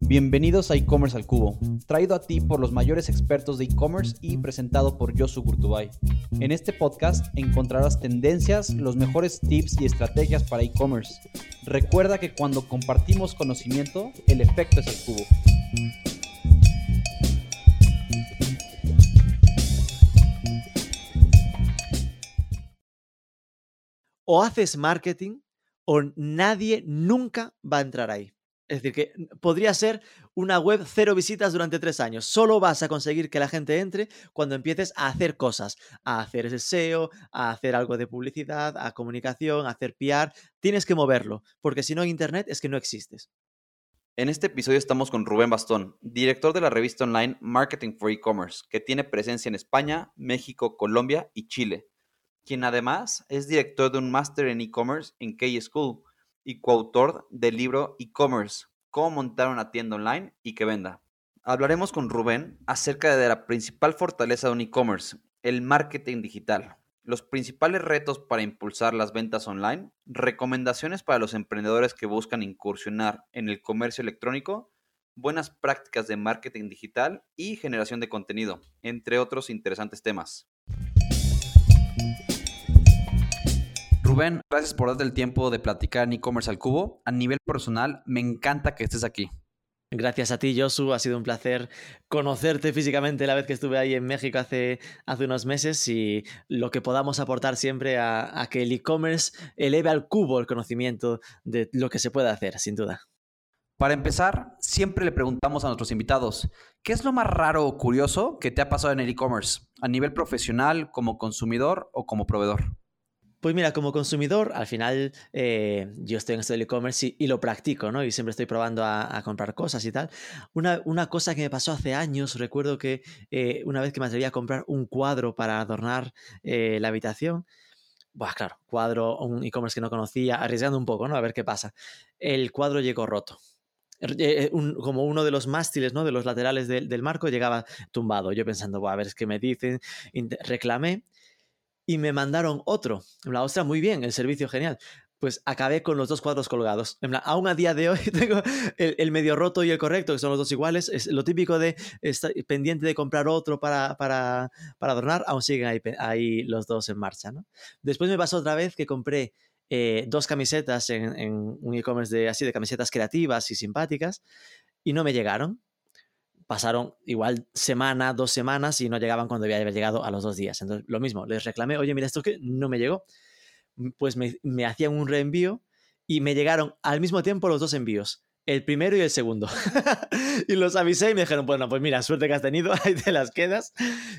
Bienvenidos a e-commerce al cubo, traído a ti por los mayores expertos de e-commerce y presentado por Yosu Gurtubay. En este podcast encontrarás tendencias, los mejores tips y estrategias para e-commerce. Recuerda que cuando compartimos conocimiento, el efecto es el cubo. O haces marketing o nadie nunca va a entrar ahí. Es decir, que podría ser una web cero visitas durante tres años. Solo vas a conseguir que la gente entre cuando empieces a hacer cosas, a hacer ese SEO, a hacer algo de publicidad, a comunicación, a hacer PR. Tienes que moverlo, porque si no en Internet es que no existes. En este episodio estamos con Rubén Bastón, director de la revista online Marketing for E-Commerce, que tiene presencia en España, México, Colombia y Chile, quien además es director de un máster en e-commerce en K School y coautor del libro E-Commerce, cómo montar una tienda online y que venda. Hablaremos con Rubén acerca de la principal fortaleza de un e-commerce, el marketing digital, los principales retos para impulsar las ventas online, recomendaciones para los emprendedores que buscan incursionar en el comercio electrónico, buenas prácticas de marketing digital y generación de contenido, entre otros interesantes temas. Rubén, gracias por darte el tiempo de platicar en e-commerce al cubo. A nivel personal, me encanta que estés aquí. Gracias a ti, Josu. Ha sido un placer conocerte físicamente la vez que estuve ahí en México hace, hace unos meses y lo que podamos aportar siempre a, a que el e-commerce eleve al cubo el conocimiento de lo que se puede hacer, sin duda. Para empezar, siempre le preguntamos a nuestros invitados, ¿qué es lo más raro o curioso que te ha pasado en el e-commerce, a nivel profesional, como consumidor o como proveedor? Pues mira, como consumidor, al final eh, yo estoy en esto del e-commerce y, lo practico, ¿no? Y siempre estoy probando a, comprar cosas y tal. Una, cosa que me pasó hace años, recuerdo que eh, una vez que me atreví a comprar un cuadro para adornar eh, la habitación, Buah, claro, cuadro, un e-commerce que no conocía, arriesgando un poco, ¿no? A ver qué pasa. El cuadro llegó roto. como uno de los mástiles, ¿no? De los laterales del, marco llegaba tumbado. Yo pensando, a ver, es que me dicen, reclamé y me mandaron otro. En la ostra, muy bien, el servicio genial. Pues acabé con los dos cuadros colgados. En aún a día de hoy tengo el, medio roto y el correcto, que son los dos iguales. Es lo típico de estar pendiente de comprar otro para, para, para adornar, aún siguen ahí, ahí, los dos en marcha. ¿no? Después me pasó otra vez que compré eh, dos camisetas en, en un e-commerce de, así de camisetas creativas y simpáticas y no me llegaron pasaron igual semana, dos semanas y no llegaban cuando había llegado a los dos días. Entonces, lo mismo, les reclamé, oye, mira, esto que no me llegó. Pues me, me hacían un reenvío y me llegaron al mismo tiempo los dos envíos el primero y el segundo. y los avisé y me dijeron, bueno, pues mira, suerte que has tenido, ahí te las quedas.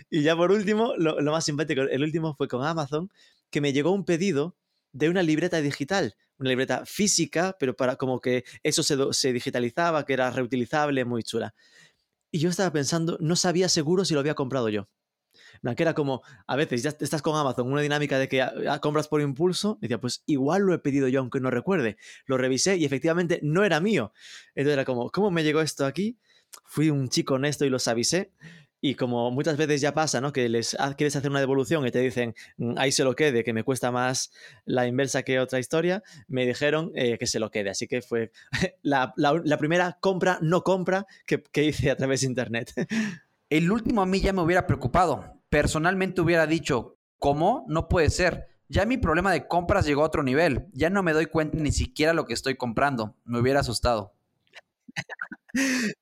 Y ya por último, lo, más simpático, el último fue con Amazon, que me llegó un pedido de una libreta digital, una libreta física, pero para como que eso se, se digitalizaba, que era reutilizable, muy chula. Y yo estaba pensando, no sabía seguro si lo había comprado yo. Que era como, a veces ya estás con Amazon, una dinámica de que compras por impulso, decía, pues igual lo he pedido yo aunque no recuerde. Lo revisé y efectivamente no era mío. Entonces era como, ¿cómo me llegó esto aquí? Fui un chico honesto y los avisé. Y como muchas veces ya pasa, ¿no? Que les quieres hacer una devolución y te dicen, mm, ahí se lo quede, que me cuesta más la inversa que otra historia, me dijeron eh, que se lo quede. Así que fue la, primera compra, no compra, que, que hice a través de Internet. El último a mí ya me hubiera preocupado. Personalmente hubiera dicho, ¿cómo? No puede ser. Ya mi problema de compras llegó a otro nivel. Ya no me doy cuenta ni siquiera lo que estoy comprando. Me hubiera asustado.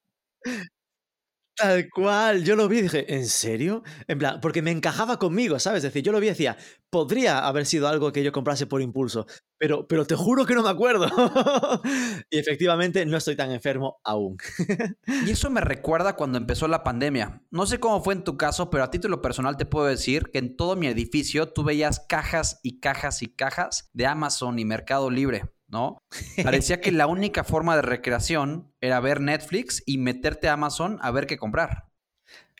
Tal cual, yo lo vi y dije, ¿en serio? En plan, porque me encajaba conmigo, ¿sabes? Es decir, yo lo vi y decía, podría haber sido algo que yo comprase por impulso, pero, pero te juro que no me acuerdo. y efectivamente no estoy tan enfermo aún. y eso me recuerda cuando empezó la pandemia. No sé cómo fue en tu caso, pero a título personal te puedo decir que en todo mi edificio tú veías cajas y cajas y cajas de Amazon y Mercado Libre. ¿No? Parecía que la única forma de recreación era ver Netflix y meterte a Amazon a ver qué comprar.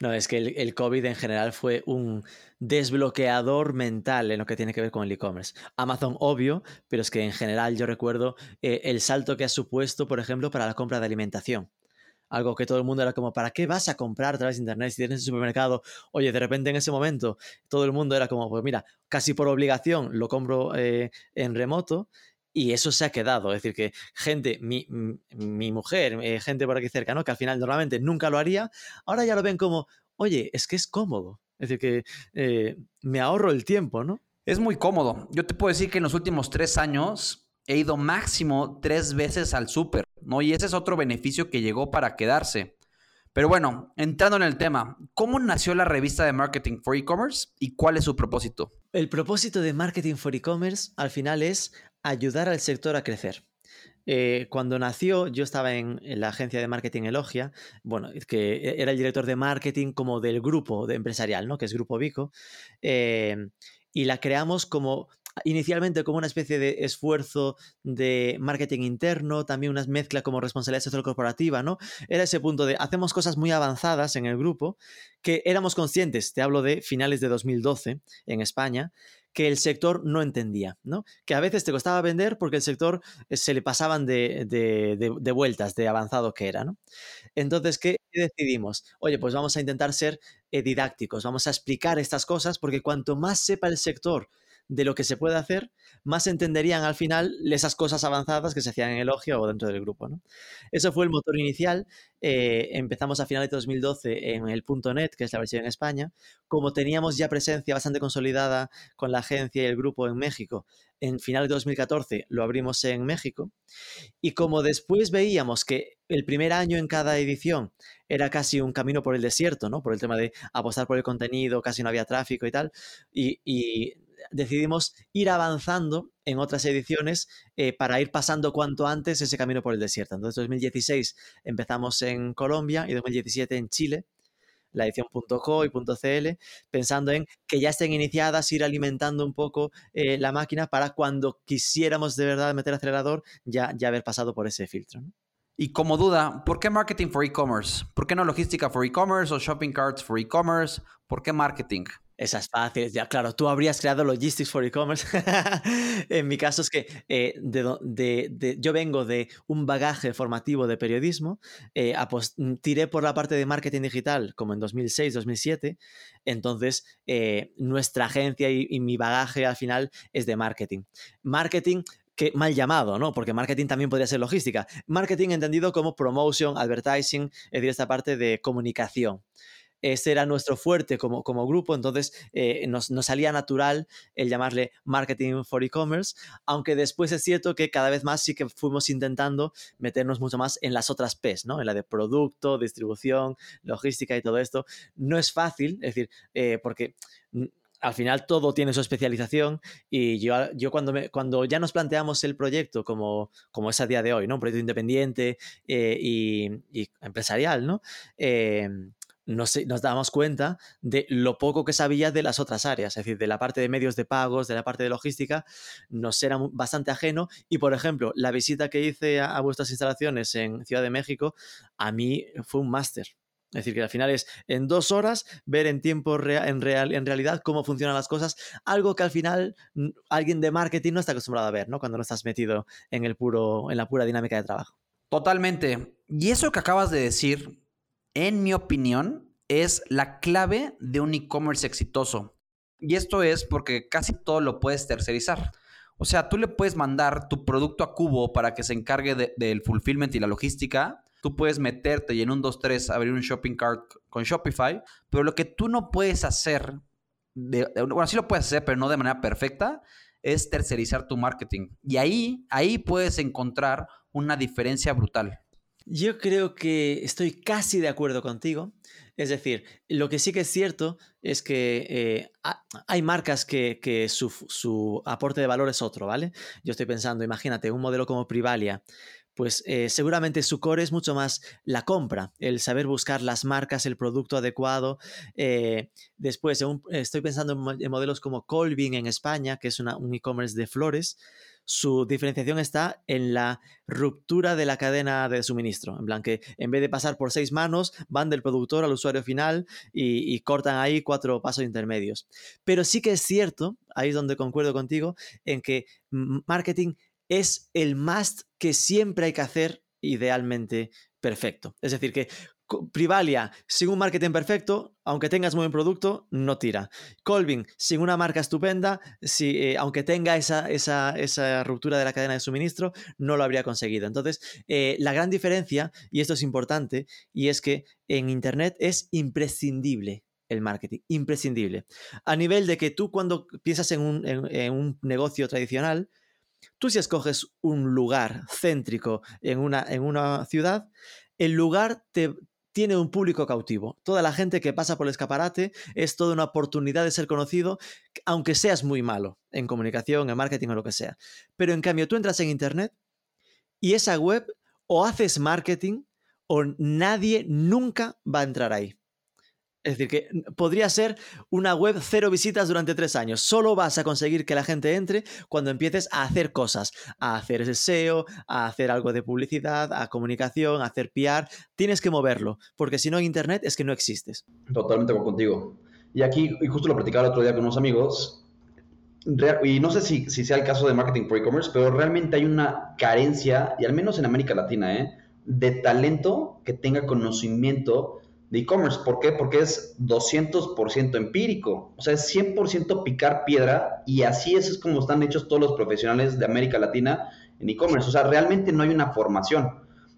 No, es que el, COVID en general fue un desbloqueador mental en lo que tiene que ver con el e-commerce. Amazon, obvio, pero es que en general yo recuerdo eh, el salto que ha supuesto, por ejemplo, para la compra de alimentación. Algo que todo el mundo era como, ¿para qué vas a comprar a través de Internet si tienes un supermercado? Oye, de repente en ese momento todo el mundo era como, pues mira, casi por obligación lo compro eh, en remoto y eso se ha quedado. Es decir, que gente, mi, mi mujer, eh, gente por aquí cerca, ¿no? Que al final normalmente nunca lo haría, ahora ya lo ven como, oye, es que es cómodo. Es decir, que eh, me ahorro el tiempo, ¿no? Es muy cómodo. Yo te puedo decir que en los últimos tres años he ido máximo tres veces al súper, ¿no? Y ese es otro beneficio que llegó para quedarse. Pero bueno, entrando en el tema, ¿cómo nació la revista de Marketing for E-Commerce y cuál es su propósito? El propósito de Marketing for E-Commerce al final es ayudar al sector a crecer. Eh, cuando nació, yo estaba en, la agencia de marketing Elogia, bueno, que era el director de marketing como del grupo de empresarial, ¿no? Que es Grupo Vico. Eh, y la creamos como inicialmente como una especie de esfuerzo de marketing interno, también una mezcla como responsabilidad social corporativa, ¿no? Era ese punto de hacemos cosas muy avanzadas en el grupo que éramos conscientes, te hablo de finales de 2012 en España, que el sector no entendía, ¿no? Que a veces te costaba vender porque el sector eh, se le pasaban de, de, vueltas, de avanzado que era, ¿no? Entonces, ¿qué decidimos? Oye, pues vamos a intentar ser eh, didácticos, vamos a explicar estas cosas porque cuanto más sepa el sector de lo que se puede hacer, más entenderían al final esas cosas avanzadas que se hacían en Elogio o dentro del grupo. ¿no? Eso fue el motor inicial. Eh, empezamos a finales de 2012 en el .NET, que es la versión en España. Como teníamos ya presencia bastante consolidada con la agencia y el grupo en México, en finales de 2014 lo abrimos en México. Y como después veíamos que el primer año en cada edición era casi un camino por el desierto, ¿no? Por el tema de apostar por el contenido, casi no había tráfico y tal. y decidimos ir avanzando en otras ediciones eh, para ir pasando cuanto antes ese camino por el desierto. Entonces, 2016 empezamos en Colombia y 2017 en Chile, la edición .co y .cl, pensando en que ya estén iniciadas, ir alimentando un poco eh, la máquina para cuando quisiéramos de verdad meter acelerador, ya, ya haber pasado por ese filtro. Y como duda, ¿por qué marketing for e-commerce? ¿Por qué no logística for e-commerce o shopping carts for e-commerce? ¿Por qué marketing? Esas fáciles, ya claro, tú habrías creado Logistics for E-Commerce. en mi caso es que eh, de, yo vengo de un bagaje formativo de periodismo, eh, mm, tiré por la parte de marketing digital como en 2006, 2007, entonces eh, nuestra agencia y, y mi bagaje al final es de marketing. Marketing que mal llamado, ¿no? Porque marketing también podría ser logística. Marketing entendido como promotion, advertising, es decir, esta parte de comunicación ese era nuestro fuerte como, como grupo, entonces eh, nos, salía natural el llamarle Marketing for E-Commerce, aunque después es cierto que cada vez más sí que fuimos intentando meternos mucho más en las otras P's, ¿no? En la de producto, distribución, logística y todo esto. No es fácil, es decir, eh, porque al final todo tiene su especialización y yo, yo cuando, me, cuando ya nos planteamos el proyecto como, como es a día de hoy, ¿no? Un proyecto independiente eh, y, y, empresarial, ¿no? Nos, damos cuenta de lo poco que sabía de las otras áreas, es decir, de la parte de medios de pagos, de la parte de logística, nos era bastante ajeno y, por ejemplo, la visita que hice a, vuestras instalaciones en Ciudad de México, a mí fue un máster. Es decir, que al final es en dos horas ver en tiempo real, en, real, en realidad cómo funcionan las cosas, algo que al final alguien de marketing no está acostumbrado a ver, ¿no? Cuando no estás metido en, el puro, en la pura dinámica de trabajo. Totalmente. Y eso que acabas de decir en mi opinión, es la clave de un e-commerce exitoso. Y esto es porque casi todo lo puedes tercerizar. O sea, tú le puedes mandar tu producto a Cubo para que se encargue del fulfillment y la logística. Tú puedes meterte y en un 2, 3 abrir un shopping cart con Shopify. Pero lo que tú no puedes hacer, bueno, sí lo puedes hacer, pero no de manera perfecta, es tercerizar tu marketing. Y ahí, ahí puedes encontrar una diferencia brutal. Yo creo que estoy casi de acuerdo contigo. Es decir, lo que sí que es cierto es que eh, hay marcas que, su, aporte de valor es otro, ¿vale? Yo estoy pensando, imagínate, un modelo como Privalia, pues eh, seguramente su core es mucho más la compra, el saber buscar las marcas, el producto adecuado. Eh, después, estoy pensando en, modelos como Colvin en España, que es un e-commerce de flores su diferenciación está en la ruptura de la cadena de suministro. En plan que en vez de pasar por seis manos, van del productor al usuario final y, cortan ahí cuatro pasos intermedios. Pero sí que es cierto, ahí es donde concuerdo contigo, en que marketing es el must que siempre hay que hacer idealmente perfecto. Es decir, que Privalia, sin un marketing perfecto, aunque tengas muy buen producto, no tira. Colvin, sin una marca estupenda, si, eh, aunque tenga esa, esa, ruptura de la cadena de suministro, no lo habría conseguido. Entonces, eh, la gran diferencia, y esto es importante, y es que en Internet es imprescindible el marketing, imprescindible. A nivel de que tú cuando piensas en un, en un negocio tradicional, tú si escoges un lugar céntrico en una, en una ciudad, el lugar te, tiene un público cautivo. Toda la gente que pasa por el escaparate es toda una oportunidad de ser conocido, aunque seas muy malo en comunicación, en marketing o lo que sea. Pero en cambio, tú entras en Internet y esa web o haces marketing o nadie nunca va a entrar ahí. Es decir, que podría ser una web cero visitas durante tres años. Solo vas a conseguir que la gente entre cuando empieces a hacer cosas, a hacer ese SEO, a hacer algo de publicidad, a comunicación, a hacer PR. Tienes que moverlo, porque si no Internet es que no existes. Totalmente contigo. Y aquí, y justo lo platicaba el otro día con unos amigos, y no sé si, si sea el caso de marketing for e-commerce, pero realmente hay una carencia, y al menos en América Latina, ¿eh? de talento que tenga conocimiento de e-commerce. ¿Por qué? Porque es 200% empírico. O sea, es 100% picar piedra y así es, como están hechos todos los profesionales de América Latina en e-commerce. O sea, realmente no hay una formación.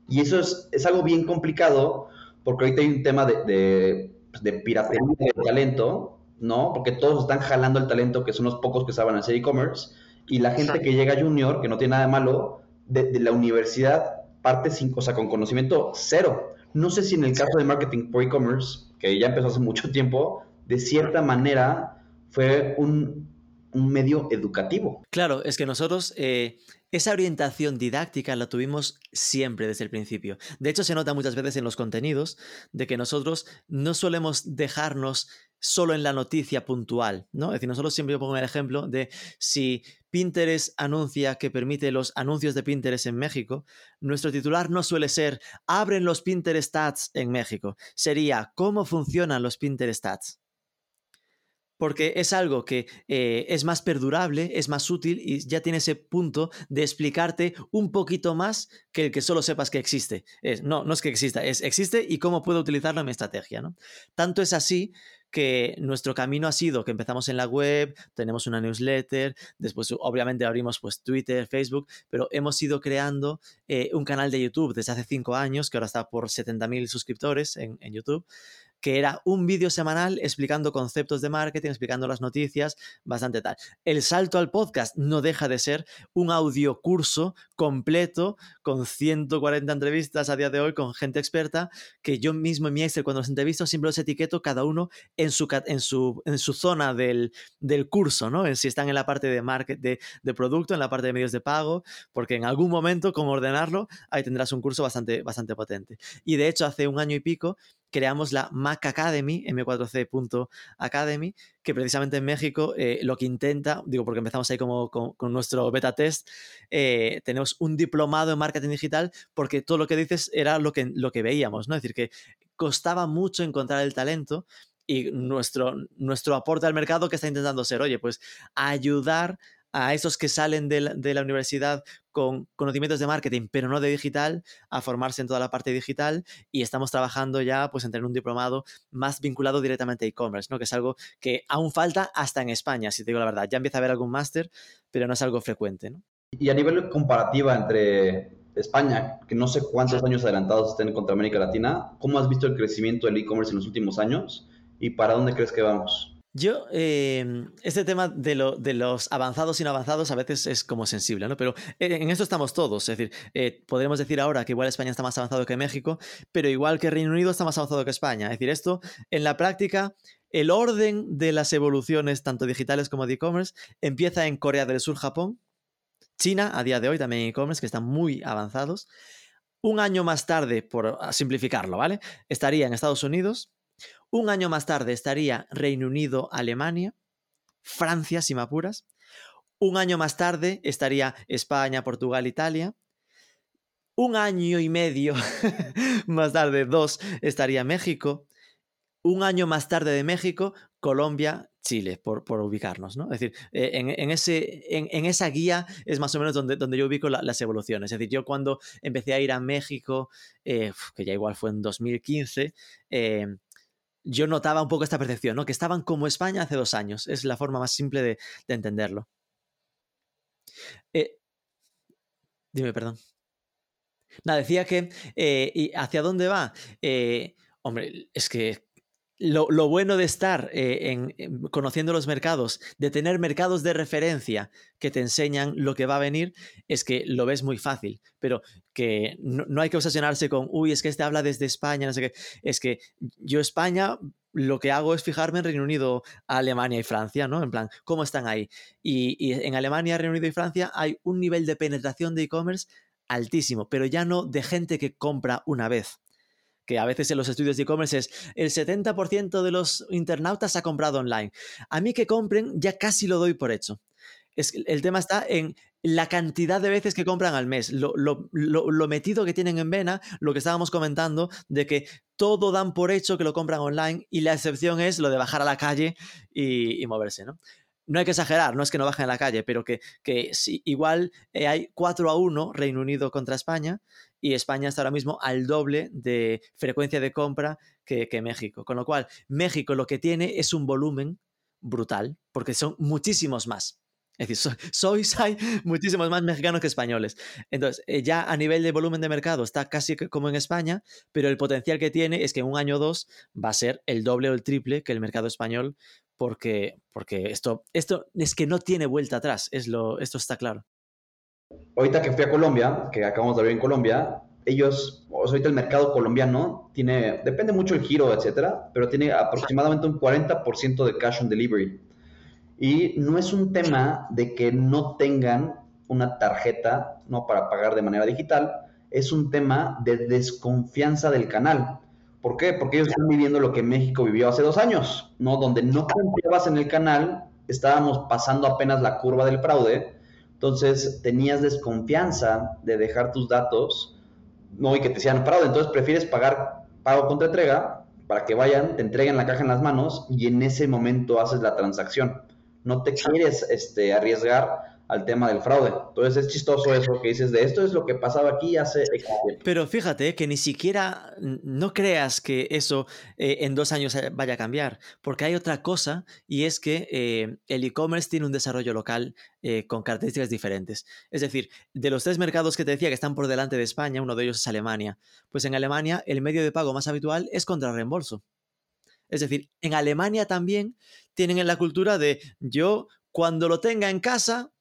Y eso es, es algo bien complicado porque ahorita hay un tema de, de, de piratería de talento, ¿no? Porque todos están jalando el talento, que son los pocos que saben hacer e-commerce. Y la gente que llega junior, que no tiene nada de malo, de, la universidad parte sin, o sea, con conocimiento cero. No sé si en el caso de marketing por e-commerce, que ya empezó hace mucho tiempo, de cierta manera fue un, medio educativo. Claro, es que nosotros eh, esa orientación didáctica la tuvimos siempre desde el principio. De hecho, se nota muchas veces en los contenidos de que nosotros no solemos dejarnos solo en la noticia puntual, ¿no? Es decir, nosotros siempre pongo el ejemplo de si Pinterest anuncia que permite los anuncios de Pinterest en México, nuestro titular no suele ser abren los Pinterest ads en México, sería cómo funcionan los Pinterest ads porque es algo que eh, es más perdurable, es más útil y ya tiene ese punto de explicarte un poquito más que el que solo sepas que existe. Es, no, no es que exista, es existe y cómo puedo utilizarlo en mi estrategia. ¿no? Tanto es así que nuestro camino ha sido que empezamos en la web, tenemos una newsletter, después obviamente abrimos pues Twitter, Facebook, pero hemos ido creando eh, un canal de YouTube desde hace cinco años, que ahora está por 70.000 suscriptores en, en YouTube que era un vídeo semanal explicando conceptos de marketing, explicando las noticias, bastante tal. El salto al podcast no deja de ser un audio curso completo con 140 entrevistas a día de hoy con gente experta, que yo mismo en mi Excel cuando los entrevisto siempre los etiqueto cada uno en su, en su, en su zona del, del curso, ¿no? Si están en la parte de, market, de, de, producto, en la parte de medios de pago, porque en algún momento, como ordenarlo, ahí tendrás un curso bastante, bastante potente. Y de hecho, hace un año y pico creamos la Mac Academy, m4c.academy, que precisamente en México eh, lo que intenta, digo porque empezamos ahí como con, nuestro beta test, eh, tenemos un diplomado en marketing digital porque todo lo que dices era lo que, lo que veíamos, ¿no? Es decir, que costaba mucho encontrar el talento y nuestro, nuestro aporte al mercado que está intentando ser, oye, pues ayudar a esos que salen de la, universidad con conocimientos de marketing, pero no de digital, a formarse en toda la parte digital y estamos trabajando ya pues en tener un diplomado más vinculado directamente a e-commerce, ¿no? que es algo que aún falta hasta en España, si te digo la verdad. Ya empieza a haber algún máster, pero no es algo frecuente. ¿no? Y a nivel comparativa entre España, que no sé cuántos años adelantados estén contra América Latina, ¿cómo has visto el crecimiento del e-commerce en los últimos años y para dónde crees que vamos? Yo, em, este tema de, los avanzados y no avanzados a veces es como sensible, ¿no? Pero en esto estamos todos. Es decir, eh, podremos decir ahora que igual España está más avanzado que México, pero igual que Reino Unido está más avanzado que España. Es decir, esto en la práctica, el orden de las evoluciones, tanto digitales como de e-commerce, empieza en Corea del Sur, Japón, China, a día de hoy también e-commerce, que están muy avanzados. Un año más tarde, por simplificarlo, ¿vale? Estaría en Estados Unidos, un año más tarde estaría Reino Unido, Alemania, Francia, si me apuras. Un año más tarde estaría España, Portugal, Italia. Un año y medio más tarde, dos, estaría México. Un año más tarde de México, Colombia, Chile, por, por, ubicarnos, ¿no? Es decir, eh, en, en, ese, en, en, esa guía es más o menos donde, donde yo ubico la, las evoluciones. Es decir, yo cuando empecé a ir a México, eh, que ya igual fue en 2015, eh, yo notaba un poco esta percepción, ¿no? Que estaban como España hace dos años. Es la forma más simple de, de entenderlo. Eh, dime, perdón. Nada, decía que, eh, ¿y hacia dónde va? Eh, hombre, es que lo, lo, bueno de estar eh, en, en, conociendo los mercados, de tener mercados de referencia que te enseñan lo que va a venir, es que lo ves muy fácil. Pero que no, no hay que obsesionarse con, uy, es que este habla desde España, no sé qué. Es que yo, España, lo que hago es fijarme en Reino Unido, Alemania y Francia, ¿no? En plan, ¿cómo están ahí? Y, y en Alemania, Reino Unido y Francia hay un nivel de penetración de e-commerce altísimo, pero ya no de gente que compra una vez que a veces en los estudios de e-commerce es el 70% de los internautas ha comprado online. A mí que compren ya casi lo doy por hecho. El tema está en la cantidad de veces que compran al mes, lo, metido que tienen en vena, lo que estábamos comentando, de que todo dan por hecho que lo compran online y la excepción es lo de bajar a la calle y, moverse, ¿no? no hay que exagerar, no es que no bajen a la calle, pero que, que si, igual eh, hay 4 a 1 Reino Unido contra España y España está ahora mismo al doble de frecuencia de compra que, México. Con lo cual, México lo que tiene es un volumen brutal, porque son muchísimos más. Es decir, sois, hay muchísimos más mexicanos que españoles. Entonces, eh, ya a nivel de volumen de mercado está casi como en España, pero el potencial que tiene es que en un año o dos va a ser el doble o el triple que el mercado español porque, porque esto, esto es que no tiene vuelta atrás, es lo, esto está claro. Ahorita que fui a Colombia, que acabamos de ver en Colombia, ellos, o sea, ahorita el mercado colombiano tiene, depende mucho el giro, etcétera, pero tiene aproximadamente un 40% de cash on delivery. Y no es un tema de que no tengan una tarjeta no para pagar de manera digital, es un tema de desconfianza del canal. ¿Por qué? Porque ellos están viviendo lo que México vivió hace dos años, ¿no? Donde no confiabas en el canal, estábamos pasando apenas la curva del fraude, entonces tenías desconfianza de dejar tus datos, ¿no? Y que te decían fraude, entonces prefieres pagar pago contra entrega para que vayan, te entreguen la caja en las manos y en ese momento haces la transacción. No te quieres este, arriesgar al tema del fraude. Entonces es chistoso eso que dices de esto es lo que pasaba aquí hace... Pero fíjate que ni siquiera no creas que eso eh, en dos años vaya a cambiar, porque hay otra cosa y es que eh, el e-commerce tiene un desarrollo local eh, con características diferentes. Es decir, de los tres mercados que te decía que están por delante de España, uno de ellos es Alemania. Pues en Alemania el medio de pago más habitual es contra reembolso. Es decir, en Alemania también tienen en la cultura de yo cuando lo tenga en casa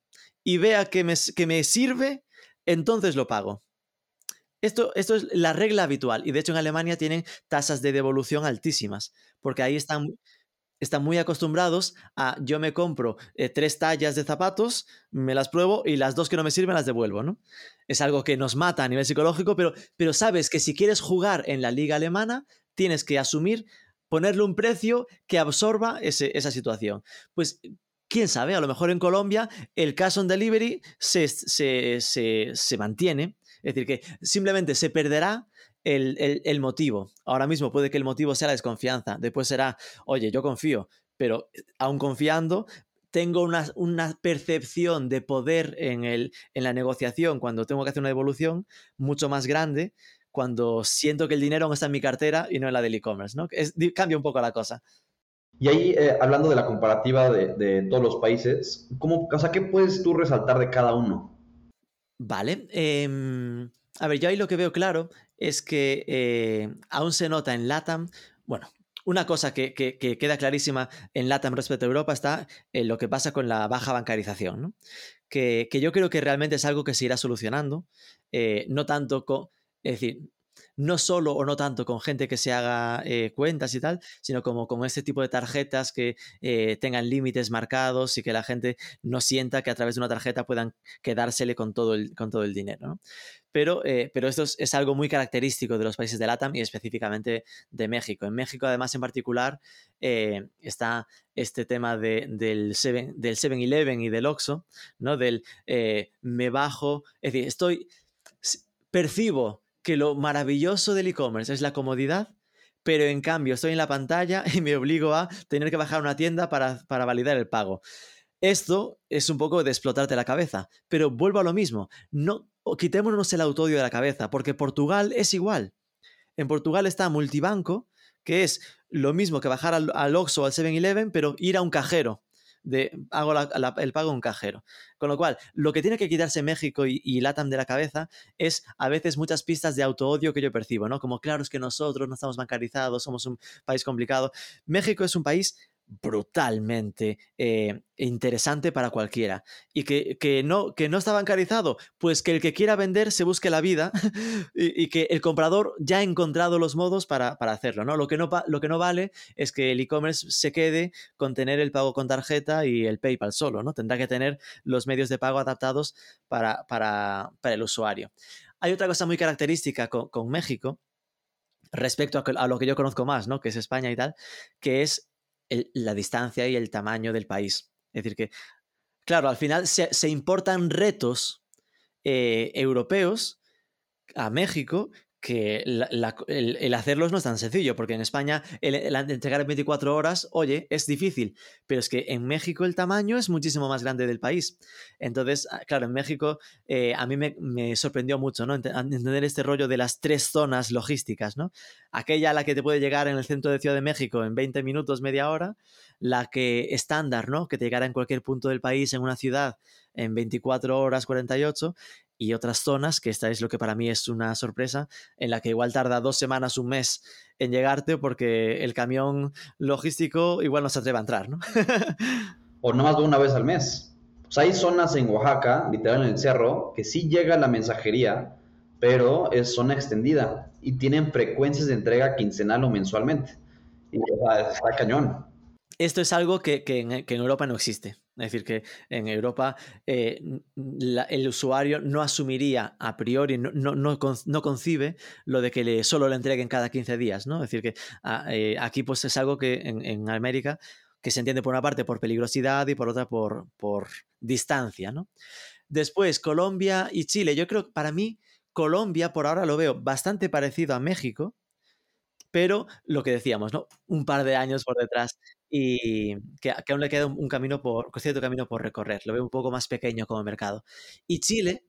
y vea que me, que me sirve, entonces lo pago. Esto, esto, es la regla habitual y de hecho en Alemania tienen tasas de devolución altísimas porque ahí están, están muy acostumbrados a yo me compro eh, tres tallas de zapatos, me las pruebo y las dos que no me sirven las devuelvo, ¿no? Es algo que nos mata a nivel psicológico, pero, pero sabes que si quieres jugar en la liga alemana tienes que asumir, ponerle un precio que absorba ese, esa situación. Pues quién sabe, a lo mejor en Colombia el cash on delivery se, se, se, se mantiene, es decir, que simplemente se perderá el, el, motivo. Ahora mismo puede que el motivo sea la desconfianza, después será, oye, yo confío, pero eh, aún confiando, tengo una, una percepción de poder en, el, en la negociación cuando tengo que hacer una devolución mucho más grande cuando siento que el dinero está en mi cartera y no en la del e-commerce, ¿no? Cambia un poco la cosa. Y ahí, eh, hablando de la comparativa de, todos los países, ¿cómo, o sea, ¿qué puedes tú resaltar de cada uno? Vale. Eh, a ver, yo ahí lo que veo claro es que eh, aún se nota en LATAM, bueno, una cosa que, que, que, queda clarísima en LATAM respecto a Europa está en lo que pasa con la baja bancarización, ¿no? que, yo creo que realmente es algo que se irá solucionando, eh, no tanto con... Es decir, no solo o no tanto con gente que se haga eh, cuentas y tal, sino como con este tipo de tarjetas que eh, tengan límites marcados y que la gente no sienta que a través de una tarjeta puedan quedársele con todo el, con todo el dinero. Pero, eh, pero, esto es, algo muy característico de los países de LATAM y específicamente de México. En México, además, en particular, está este tema de, del 7-Eleven del y del Oxxo, ¿no? Del me bajo, es decir, estoy, percibo que lo maravilloso del e-commerce es la comodidad, pero en cambio estoy en la pantalla y me obligo a tener que bajar a una tienda para, para validar el pago. Esto es un poco de explotarte la cabeza, pero vuelvo a lo mismo, no quitémonos el autodio de la cabeza, porque Portugal es igual. En Portugal está multibanco, que es lo mismo que bajar al, al Oxxo o al 7-Eleven, pero ir a un cajero de hago el pago en un cajero. Con lo cual, lo que tiene que quitarse México y, y, LATAM de la cabeza es a veces muchas pistas de autoodio que yo percibo, ¿no? Como, claro, es que nosotros no estamos bancarizados, somos un país complicado. México es un país brutalmente eh, interesante para cualquiera. Y que, que, no, que no está bancarizado, pues que el que quiera vender se busque la vida y, que el comprador ya ha encontrado los modos para, para hacerlo. ¿no? Lo, que no, lo que no vale es que el e-commerce se quede con tener el pago con tarjeta y el PayPal solo. ¿no? Tendrá que tener los medios de pago adaptados para, para, para el usuario. Hay otra cosa muy característica con, con México respecto a, a, lo que yo conozco más, ¿no? que es España y tal, que es la distancia y el tamaño del país. Es decir, que, claro, al final se, se importan retos eh, europeos a México que el, hacerlos no es tan sencillo, porque en España el, el, entregar en 24 horas, oye, es difícil, pero es que en México el tamaño es muchísimo más grande del país. Entonces, ah, claro, en México eh, a mí me, me, sorprendió mucho, ¿no? Entender este rollo de las tres zonas logísticas, ¿no? Aquella a la que te puede llegar en el centro de Ciudad de México en 20 minutos, media hora, la que estándar, ¿no? Que te llegará en cualquier punto del país, en una ciudad, en 24 horas 48 y otras zonas, que esta es lo que para mí es una sorpresa, en la que igual tarda dos semanas, un mes en llegarte porque el camión logístico igual no se atreve a entrar, ¿no? o no más de una vez al mes. O sea, hay zonas en Oaxaca, literal en el cerro, que sí llega la mensajería, pero es zona extendida y tienen frecuencias de entrega quincenal o mensualmente. Y o sea, está cañón. Esto es algo que, que, en, que en Europa no existe. Es decir, que en Europa eh, el usuario no asumiría a priori, no, no, no, no concibe lo de que solo le entreguen cada 15 días, ¿no? Es decir, que a, eh, aquí pues es algo que en, en, América que se entiende por una parte por peligrosidad y por otra por, por distancia, ¿no? Después, Colombia y Chile. Yo creo que para mí, Colombia por ahora lo veo bastante parecido a México, pero lo que decíamos, ¿no? Un par de años por detrás y que, que aún le queda un, camino por, cierto camino por recorrer. Lo veo un poco más pequeño como mercado. Y Chile,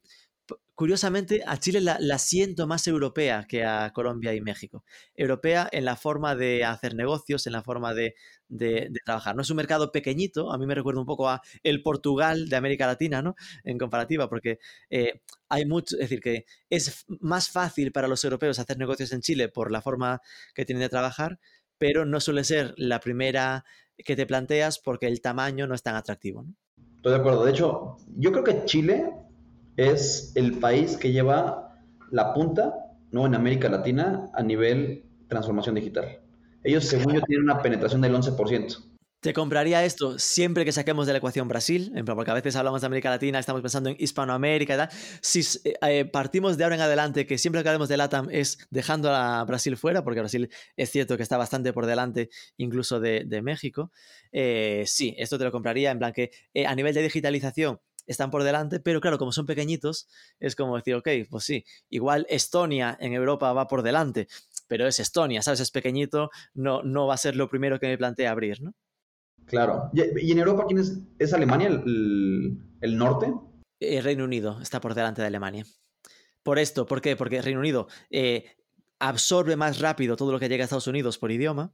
curiosamente, a Chile la, la, siento más europea que a Colombia y México. Europea en la forma de hacer negocios, en la forma de, de, trabajar. No es un mercado pequeñito, a mí me recuerda un poco a el Portugal de América Latina, ¿no? En comparativa, porque eh, hay mucho, es decir, que es más fácil para los europeos hacer negocios en Chile por la forma que tienen de trabajar, pero no suele ser la primera que te planteas porque el tamaño no es tan atractivo. Estoy de acuerdo. De hecho, yo creo que Chile es el país que lleva la punta ¿no? en América Latina a nivel transformación digital. Ellos, según yo, tienen una penetración del 11%. Te compraría esto siempre que saquemos de la ecuación Brasil, porque a veces hablamos de América Latina, estamos pensando en Hispanoamérica y tal. Si eh, partimos de ahora en adelante, que siempre que hablemos de LATAM es dejando a Brasil fuera, porque Brasil es cierto que está bastante por delante incluso de, México, eh, sí, esto te lo compraría en plan que eh, a nivel de digitalización están por delante, pero claro, como son pequeñitos, es como decir, ok, pues sí, igual Estonia en Europa va por delante, pero es Estonia, ¿sabes? Es pequeñito, no, no va a ser lo primero que me plantea abrir, ¿no? Claro. ¿Y en Europa quién es? ¿Es Alemania el, el norte? El eh, Reino Unido está por delante de Alemania. Por esto, ¿por qué? Porque Reino Unido eh, absorbe más rápido todo lo que llega a Estados Unidos por idioma.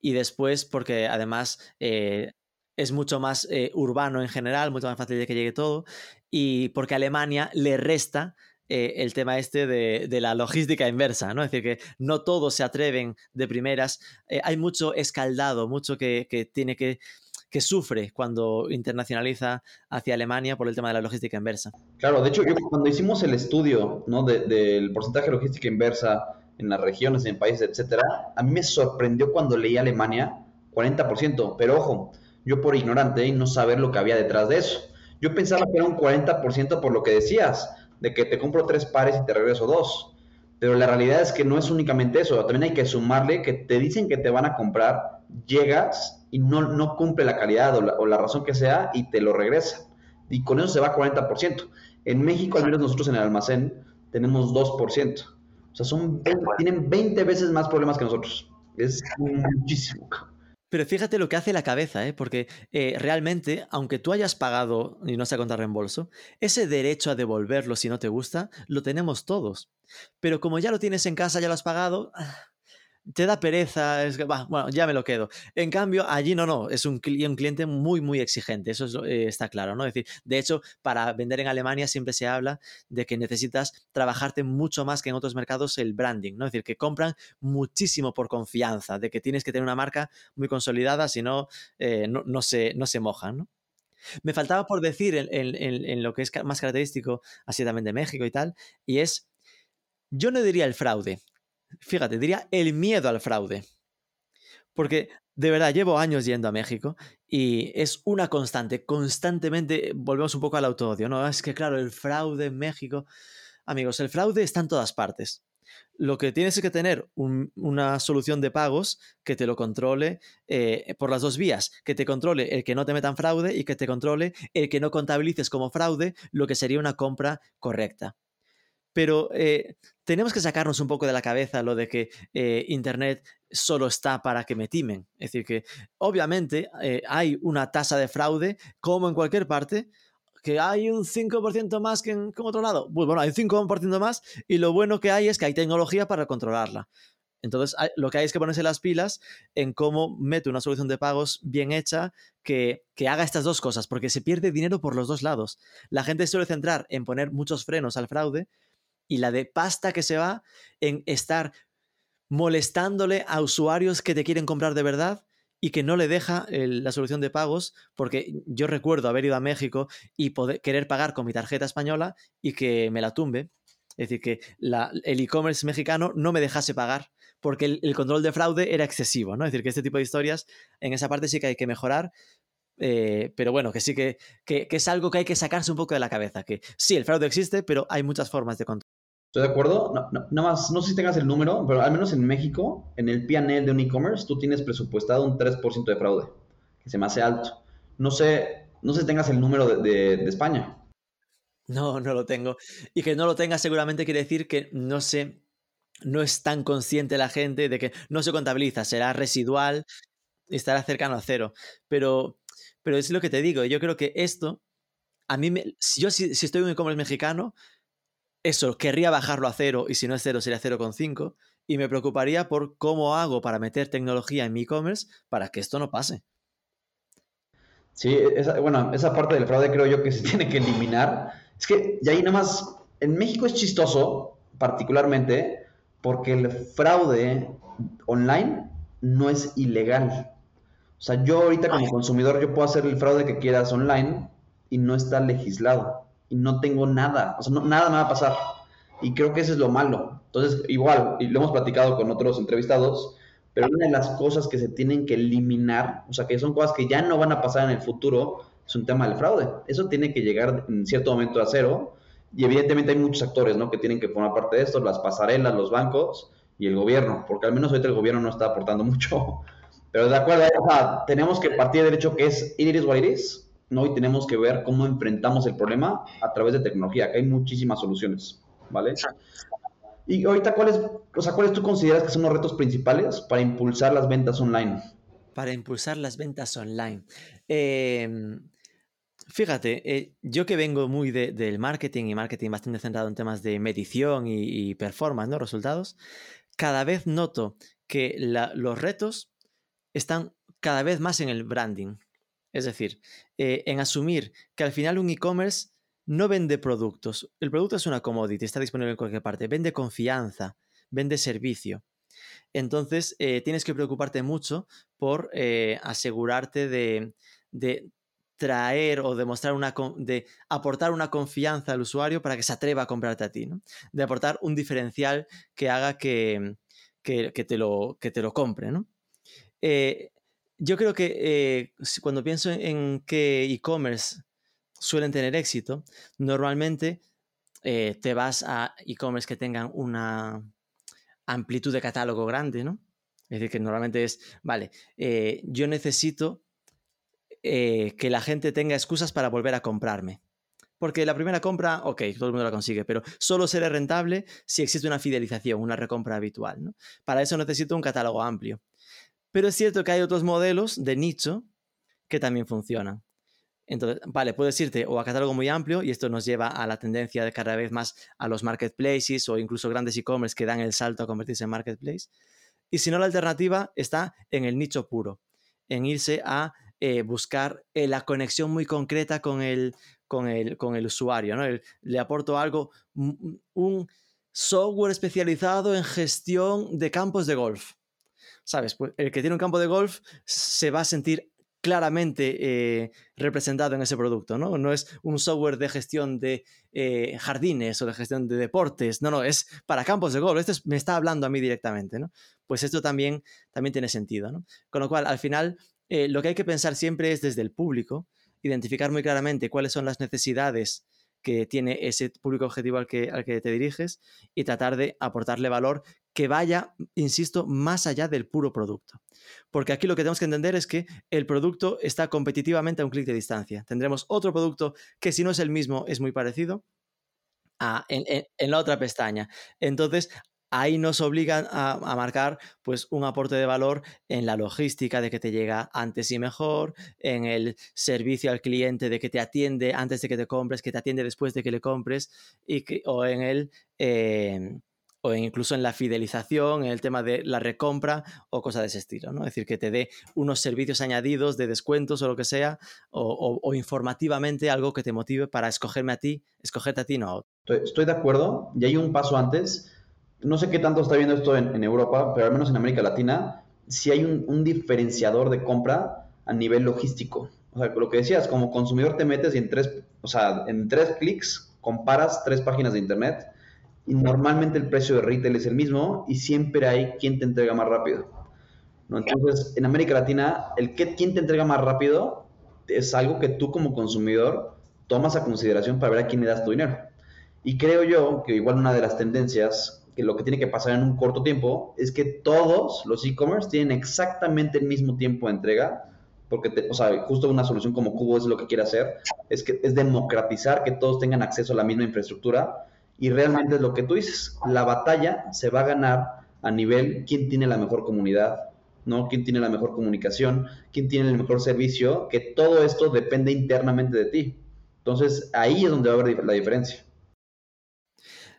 Y después, porque además eh, es mucho más urbano en general, mucho más fácil de que llegue todo. Y porque Alemania le resta eh, el tema este de, de, la logística inversa, ¿no? Es decir, que no todos se atreven de primeras. Eh, hay mucho escaldado, mucho que, que tiene que que sufre cuando internacionaliza hacia Alemania por el tema de la logística inversa. Claro, de hecho, yo, cuando hicimos el estudio ¿no? de, del porcentaje de logística inversa en las regiones, en países, etcétera, a mí me sorprendió cuando leí Alemania 40%, pero ojo, yo por ignorante y no saber lo que había detrás de eso. Yo pensaba que era un 40% por lo que decías, de que te compro tres pares y te regreso dos. Pero la realidad es que no es únicamente eso, también hay que sumarle que te dicen que te van a comprar, llegas y no, no cumple la calidad o la, o la razón que sea y te lo regresa. Y con eso se va a 40%. En México, al menos nosotros en el almacén, tenemos 2%. O sea, son tienen 20 veces más problemas que nosotros. Es muchísimo. Pero fíjate lo que hace la cabeza, ¿eh? porque eh, realmente, aunque tú hayas pagado y no se contra reembolso, ese derecho a devolverlo si no te gusta, lo tenemos todos. Pero como ya lo tienes en casa, ya lo has pagado, te da pereza, es que, bueno, ya me lo quedo. En cambio, allí no, no, es un, un cliente muy, muy exigente, eso eh, está claro, ¿no? Es decir, de hecho, para vender en Alemania siempre se habla de que necesitas trabajarte mucho más que en otros mercados el branding, ¿no? Es decir, que compran muchísimo por confianza, de que tienes que tener una marca muy consolidada, si no, eh, no, se, no se mojan, ¿no? Me faltaba por decir en, en lo que es más característico así también de México y tal, y es, yo no diría el fraude, fíjate, diría el miedo al fraude. Porque de verdad llevo años yendo a México y es una constante, constantemente volvemos un poco al autoodio, ¿no? Es que claro, el fraude en México, amigos, el fraude está en todas partes. Lo que tienes es que tener una solución de pagos que te lo controle eh, por las dos vías, que te controle el que no te metan fraude y que te controle el que no contabilices como fraude lo que sería una compra correcta. Pero eh, tenemos que sacarnos un poco de la cabeza lo de que eh, Internet solo está para que me timen. Es decir, que obviamente eh, hay una tasa de fraude, como en cualquier parte, que hay un 5% más que en, otro lado. Bueno, hay un 5% más y lo bueno que hay es que hay tecnología para controlarla. Entonces, lo que hay es que ponerse las pilas en cómo meto una solución de pagos bien hecha que, que, haga estas dos cosas, porque se pierde dinero por los dos lados. La gente suele centrar en poner muchos frenos al fraude, y la de pasta que se va en estar molestándole a usuarios que te quieren comprar de verdad y que no le deja la solución de pagos, porque yo recuerdo haber ido a México y poder, querer pagar con mi tarjeta española y que me la tumbe. Es decir, que el e-commerce mexicano no me dejase pagar porque el, control de fraude era excesivo, ¿no? Es decir, que este tipo de historias, en esa parte sí que hay que mejorar, eh, pero bueno, que sí que, que, es algo que hay que sacarse un poco de la cabeza, que sí, el fraude existe, pero hay muchas formas de. Estoy de acuerdo. No, nada más, no sé si tengas el número, pero al menos en México, en el PNL de un e-commerce, tú tienes presupuestado un 3% de fraude, que se me hace alto. No sé, no sé si tengas el número de, España. No, no lo tengo. Y que no lo tenga seguramente quiere decir que no sé, no es tan consciente la gente de que no se contabiliza, será residual estará cercano a cero. Pero, pero es lo que te digo, yo creo que esto, a mí, me, yo si, si estoy en un e-commerce mexicano, eso, querría bajarlo a cero y si no es cero sería 0,5 y me preocuparía por cómo hago para meter tecnología en mi e-commerce para que esto no pase. Sí, bueno, esa parte del fraude creo yo que se tiene que eliminar. Es que, y ahí nada más, en México es chistoso, particularmente, porque el fraude online no es ilegal. O sea, yo ahorita como consumidor, yo puedo hacer el fraude que quieras online y no está legislado y no tengo nada, o sea, nada me va a pasar. Y creo que eso es lo malo. Entonces, igual, y lo hemos platicado con otros entrevistados, pero una de las cosas que se tienen que eliminar, o sea, que son cosas que ya no van a pasar en el futuro, es un tema del fraude. Eso tiene que llegar en cierto momento a cero. Y evidentemente hay muchos actores, ¿no? Que tienen que formar parte de esto, las pasarelas, los bancos y el gobierno, porque al menos ahorita el gobierno no está aportando mucho. Pero de acuerdo, tenemos que partir del hecho que es iris o iris, ¿no? Y tenemos que ver cómo enfrentamos el problema a través de tecnología, que hay muchísimas soluciones, ¿vale? Y ahorita, ¿cuáles, o sea, ¿cuáles tú consideras que son los retos principales para impulsar las ventas online? Para impulsar las ventas online. Em, fíjate, eh, yo que vengo muy del marketing y marketing bastante centrado en temas de medición y, performance, ¿no? Resultados, cada vez noto que los retos están cada vez más en el branding. Es decir, eh, en asumir que al final un e-commerce no vende productos. El producto es una commodity, está disponible en cualquier parte. Vende confianza, vende servicio. Entonces, eh, tienes que preocuparte mucho por eh, asegurarte de, traer o demostrar una de aportar una confianza al usuario para que se atreva a comprarte a ti, ¿no? De aportar un diferencial que haga que, te, lo, que te lo compre, ¿no? Yo creo que eh, cuando pienso en, qué e-commerce suelen tener éxito, normalmente eh, te vas a e-commerce que tengan una amplitud de catálogo grande, ¿no? Es decir, que normalmente es, vale, eh, yo necesito que la gente tenga excusas para volver a comprarme. Porque la primera compra, ok, todo el mundo la consigue, pero solo será rentable si existe una fidelización, una recompra habitual. Para eso necesito un catálogo amplio. Pero es cierto que hay otros modelos de nicho que también funcionan. Entonces, vale, puedes irte o a catálogo muy amplio y esto nos lleva a la tendencia de cada vez más a los marketplaces o incluso grandes e-commerce que dan el salto a convertirse en marketplace. Y si no, la alternativa está en el nicho puro, en irse a eh, buscar eh, la conexión muy concreta con el, con el, con el usuario. ¿no? le aporto algo, un software especializado en gestión de campos de golf. ¿Sabes? Pues el que tiene un campo de golf se va a sentir claramente eh, representado en ese producto, ¿no? No es un software de gestión de eh, jardines o de gestión de deportes, no, no, es para campos de golf, esto me está hablando a mí directamente, ¿no? Pues esto también, también tiene sentido, ¿no? Con lo cual, al final, eh, lo que hay que pensar siempre es desde el público, identificar muy claramente cuáles son las necesidades que tiene ese público objetivo al que, al que te diriges y tratar de aportarle valor que vaya, insisto, más allá del puro producto. Porque aquí lo que tenemos que entender es que el producto está competitivamente a un clic de distancia. Tendremos otro producto que si no es el mismo es muy parecido a, en, la otra pestaña. Entonces, ahí nos obligan a, marcar pues un aporte de valor en la logística de que te llega antes y mejor, en el servicio al cliente de que te atiende antes de que te compres, que te atiende después de que le compres, y que, o en el... Eh, o incluso en la fidelización, en el tema de la recompra o cosas de ese estilo, ¿no? Es decir, que te dé unos servicios añadidos de descuentos o lo que sea, o, informativamente algo que te motive para escogerme a ti, escogerte a ti, no otro. Estoy, de acuerdo, y hay un paso antes. No sé qué tanto está viendo esto en, Europa, pero al menos en América Latina, sí hay un, un diferenciador de compra a nivel logístico. O sea, lo que decías, como consumidor te metes y en tres, o sea, en tres clics comparas tres páginas de internet y normalmente el precio de retail es el mismo y siempre hay quien te entrega más rápido. ¿no? Entonces, en América Latina, el que, quién te entrega más rápido es algo que tú como consumidor tomas a consideración para ver a quién le das tu dinero. Y creo yo que igual una de las tendencias, que lo que tiene que pasar en un corto tiempo, es que todos los e-commerce tienen exactamente el mismo tiempo de entrega, porque, te, o sea, justo una solución como Cubo es lo que quiere hacer, es que es democratizar que todos tengan acceso a la misma infraestructura y realmente es lo que tú dices, la batalla se va a ganar a nivel quién tiene la mejor comunidad, ¿no? ¿Quién tiene la mejor comunicación? ¿Quién tiene el mejor servicio? Que todo esto depende internamente de ti. Entonces, ahí es donde va a haber la diferencia.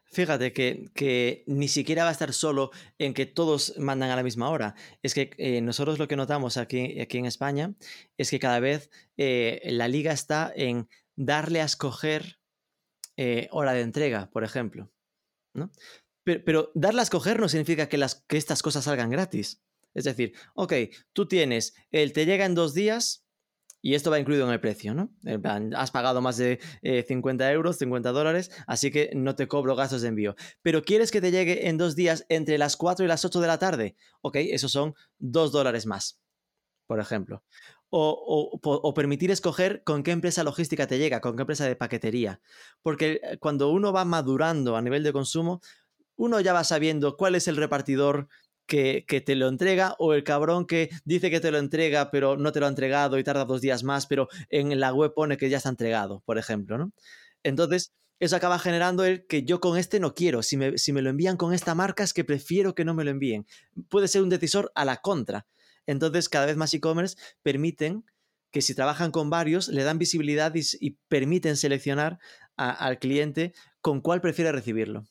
Fíjate que, que, ni siquiera va a estar solo en que todos mandan a la misma hora. Es que eh, nosotros lo que notamos aquí, aquí en España es que cada vez eh, la liga está en darle a escoger eh, hora de entrega, por ejemplo. ¿no? Pero, darle a escoger no significa que, las, que estas cosas salgan gratis. Es decir, ok, tú tienes el te llega en dos días y esto va incluido en el precio, ¿no? Has pagado más de 50 eh, euros, 50 dólares, así que no te cobro gastos de envío. Pero quieres que te llegue en dos días entre las 4 y las 8 de la tarde. Ok, esos son 2 dólares más, por ejemplo o, permitir escoger con qué empresa logística te llega, con qué empresa de paquetería. Porque eh, cuando uno va madurando a nivel de consumo, uno ya va sabiendo cuál es el repartidor que, te lo entrega o el cabrón que dice que te lo entrega pero no te lo ha entregado y tarda dos días más, pero en la web pone que ya está entregado, por ejemplo, ¿no? Entonces, eso acaba generando el que yo con este no quiero. Si me, si me lo envían con esta marca es que prefiero que no me lo envíen. Puede ser un decisor a la contra. Entonces, cada vez más e-commerce permiten que si trabajan con varios, le dan visibilidad y, permiten seleccionar al cliente con cuál prefiere recibirlo.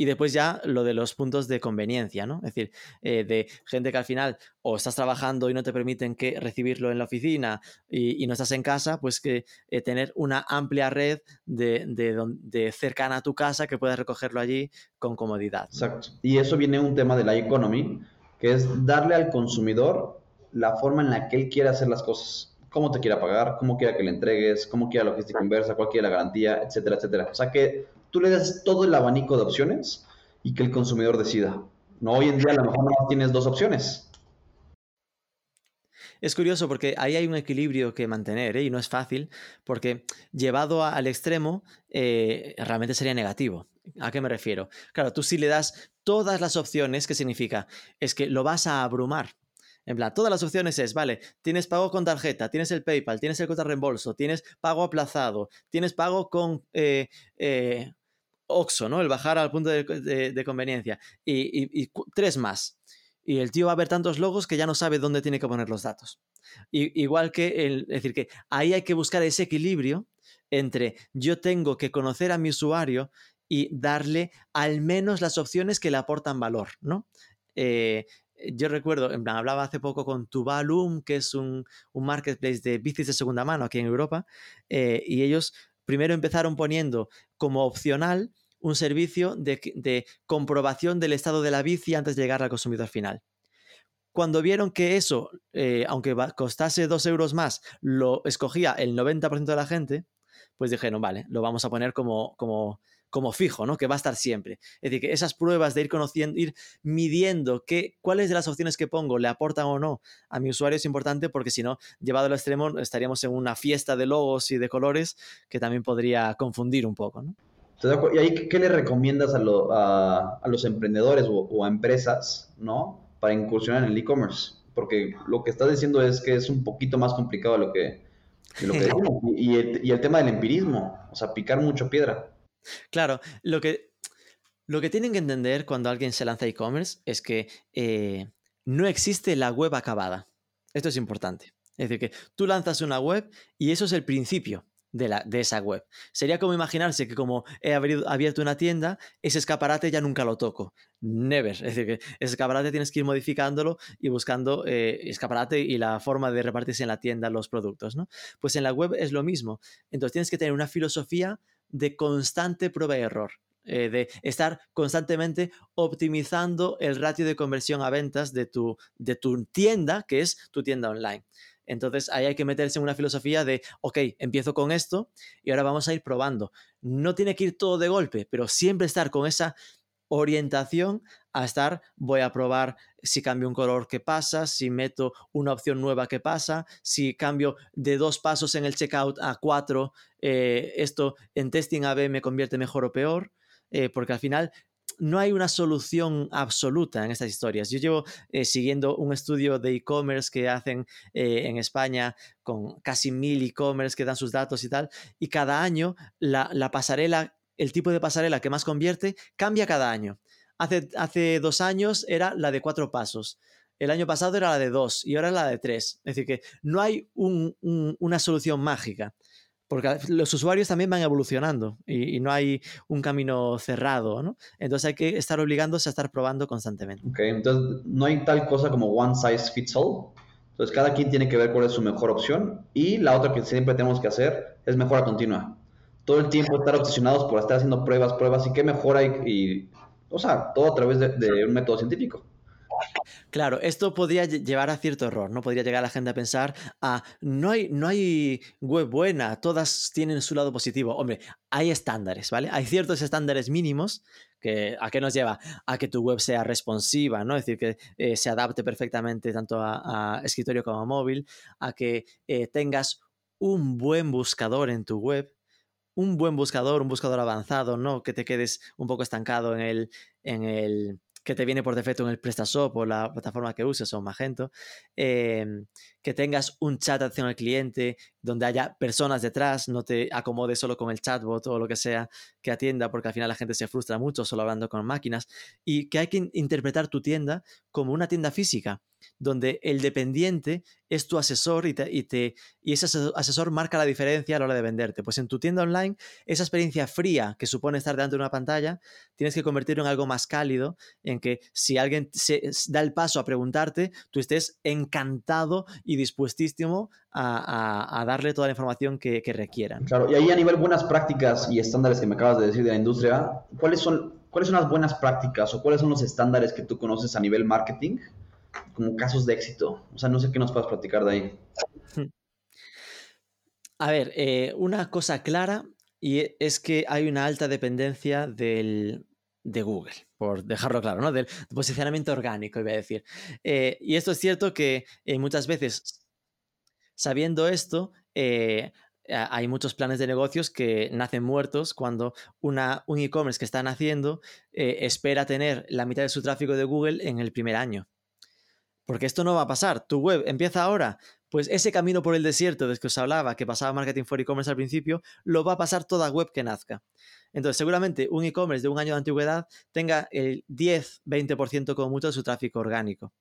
Y después ya lo de los puntos de conveniencia, ¿no? Es decir, eh, de gente que al final o estás trabajando y no te permiten que recibirlo en la oficina y, no estás en casa, pues que eh, tener una amplia red de, de, cercana a tu casa que puedas recogerlo allí con comodidad. Exacto. Y eso viene un tema de la economy, que es darle al consumidor la forma en la que él quiere hacer las cosas. Cómo te quiera pagar, cómo quiera que le entregues, cómo quiera logística inversa, cuál quiera la garantía, etcétera, etcétera. O sea que tú le das todo el abanico de opciones y que el consumidor decida. No, hoy en día a lo mejor no tienes dos opciones. Es curioso porque ahí hay un equilibrio que mantener ¿eh? y no es fácil porque llevado al extremo eh, realmente sería negativo. ¿A qué me refiero? Claro, tú si le das todas las opciones, ¿qué significa? Es que lo vas a abrumar. En plan, todas las opciones es, vale, tienes pago con tarjeta, tienes el PayPal, tienes el reembolso, tienes pago aplazado, tienes pago con eh, eh, OXO, ¿no? El bajar al punto de, conveniencia. Y, tres más. Y el tío va a ver tantos logos que ya no sabe dónde tiene que poner los datos. igual que, el, es decir, que ahí hay que buscar ese equilibrio entre yo tengo que conocer a mi usuario y darle al menos las opciones que le aportan valor, ¿no? Eh, yo recuerdo, en plan, hablaba hace poco con Tuvalum, que es un, marketplace de bicis de segunda mano aquí en Europa, eh, y ellos primero empezaron poniendo como opcional un servicio de, comprobación del estado de la bici antes de llegar al consumidor final. Cuando vieron que eso, eh, aunque costase dos euros más, lo escogía el 90% de la gente, pues dijeron, vale, lo vamos a poner como, como, como fijo, ¿no? Que va a estar siempre. Es decir, que esas pruebas de ir conociendo, ir midiendo qué, cuáles de las opciones que pongo le aportan o no a mi usuario es importante porque si no, llevado al extremo, estaríamos en una fiesta de logos y de colores que también podría confundir un poco, ¿no? ¿Y ahí qué le recomiendas a, los emprendedores o, a empresas, ¿no? Para incursionar en el e-commerce. Porque lo que estás diciendo es que es un poquito más complicado de lo que, lo que decimos. Y, y el tema del empirismo, o sea, picar mucho piedra. Claro, lo que, lo que tienen que entender cuando alguien se lanza e-commerce es que eh, no existe la web acabada. Esto es importante. Es decir, que tú lanzas una web y eso es el principio de, la, de esa web. Sería como imaginarse que como he abierto una tienda, ese escaparate ya nunca lo toco. Never. Es decir, que ese escaparate tienes que ir modificándolo y buscando eh, escaparate y la forma de repartirse en la tienda los productos. ¿no? Pues en la web es lo mismo. Entonces tienes que tener una filosofía de constante prueba y error. Eh, de estar constantemente optimizando el ratio de conversión a ventas de tu, de tu tienda, que es tu tienda online. Entonces ahí hay que meterse en una filosofía de, ok, empiezo con esto y ahora vamos a ir probando. No tiene que ir todo de golpe, pero siempre estar con esa orientación a estar, voy a probar si cambio un color, qué pasa, si meto una opción nueva, qué pasa, si cambio de dos pasos en el checkout a cuatro, eh, esto en testing AB me convierte mejor o peor, eh, porque al final no hay una solución absoluta en estas historias. Yo llevo eh, siguiendo un estudio de e-commerce que hacen en España con casi mil e-commerce que dan sus datos y tal, y cada año la pasarela el tipo de pasarela que más convierte cambia cada año. Hace, hace dos años era la de cuatro pasos. El año pasado era la de dos y ahora es la de tres. Es decir, que no hay una solución mágica, porque los usuarios también van evolucionando y, no hay un camino cerrado, ¿no? Entonces hay que estar obligándose a estar probando constantemente. Ok, entonces no hay tal cosa como one size fits all. Entonces cada quien tiene que ver cuál es su mejor opción y la otra que siempre tenemos que hacer es mejora continua todo el tiempo estar obsesionados por estar haciendo pruebas, pruebas y qué mejora y, o sea, todo a través de, un método científico. Claro, esto podría llevar a cierto error, ¿no? Podría llegar a la gente a pensar, ah, no hay, no hay web buena, todas tienen su lado positivo. Hombre, hay estándares, ¿vale? Hay ciertos estándares mínimos que, ¿a qué nos lleva? A que tu web sea responsiva, ¿no? Es decir, que eh, se adapte perfectamente tanto a, escritorio como a móvil, a que eh, tengas un buen buscador en tu web, un buen buscador, un buscador avanzado, no que te quedes un poco estancado en el, en el que te viene por defecto en el PrestaShop o la plataforma que uses o Magento, em, que tengas un chat de al cliente donde haya personas detrás, no te acomodes solo con el chatbot o lo que sea que atienda, porque al final la gente se frustra mucho solo hablando con máquinas, y que hay que interpretar tu tienda como una tienda física donde el dependiente es tu asesor y, te, y, ese asesor marca la diferencia a la hora de venderte. Pues en tu tienda online, esa experiencia fría que supone estar delante de una pantalla, tienes que convertirlo en algo más cálido, en que si alguien se da el paso a preguntarte, tú estés encantado y dispuestísimo a, darle toda la información que, que, requieran. Claro, y ahí a nivel buenas prácticas y estándares que me acabas de decir de la industria, ¿cuáles son, ¿cuáles son las buenas prácticas o cuáles son los estándares que tú conoces a nivel marketing? como casos de éxito? O sea, no sé qué nos puedas platicar de ahí. A ver, eh, una cosa clara y es que hay una alta dependencia del, de Google, por dejarlo claro, ¿no? Del posicionamiento orgánico, iba a decir. Eh, y esto es cierto que eh, muchas veces, sabiendo esto, hay muchos planes de negocios que nacen muertos cuando un e-commerce que están haciendo espera tener la mitad de su tráfico de Google en el primer año Porque esto no va a pasar. Tu web empieza ahora. Pues ese camino por el desierto del que os hablaba, que pasaba Marketing for E-Commerce al principio, lo va a pasar toda web que nazca. Entonces, seguramente un e-commerce de un año de antigüedad tenga el 10-20% como mucho de su tráfico orgánico.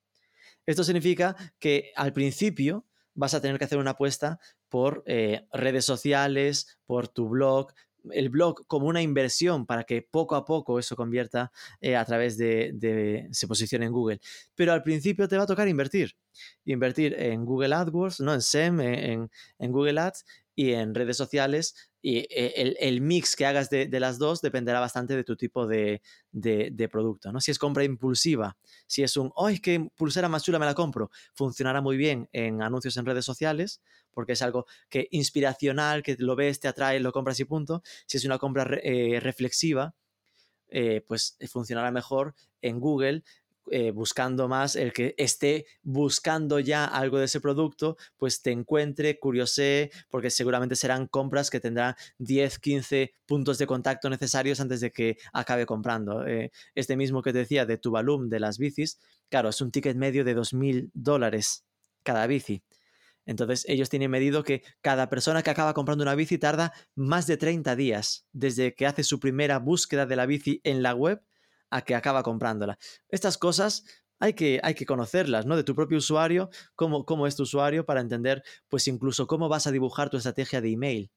Esto significa que al principio vas a tener que hacer una apuesta por eh, redes sociales, por tu blog, el blog como una inversión para que poco a poco eso convierta eh, a través de, se posicione en Google. Pero al principio te va a tocar invertir. Invertir en Google AdWords, ¿no? en SEM, en, en Google Ads y en redes sociales. Y eh, el, mix que hagas de, las dos dependerá bastante de tu tipo de, producto. ¿no? Si es compra impulsiva, si es un, ¡ay, qué pulsera más chula me la compro! Funcionará muy bien en anuncios en redes sociales porque es algo que inspiracional, que lo ves, te atrae, lo compras y punto. Si es una compra eh, reflexiva, eh, pues funcionará mejor en Google eh, buscando más, el que esté buscando ya algo de ese producto, pues te encuentre, curiosee, porque seguramente serán compras que tendrán 10, 15 puntos de contacto necesarios antes de que acabe comprando. este mismo que te decía de Tuvalum, de las bicis, claro, es un ticket medio de 2.000 dólares cada bici. Entonces ellos tienen medido que cada persona que acaba comprando una bici tarda más de 30 días desde que hace su primera búsqueda de la bici en la web a que acaba comprándola. Estas cosas hay que, hay que conocerlas, ¿no? De tu propio usuario, cómo, cómo es tu usuario para entender, pues incluso cómo vas a dibujar tu estrategia de email.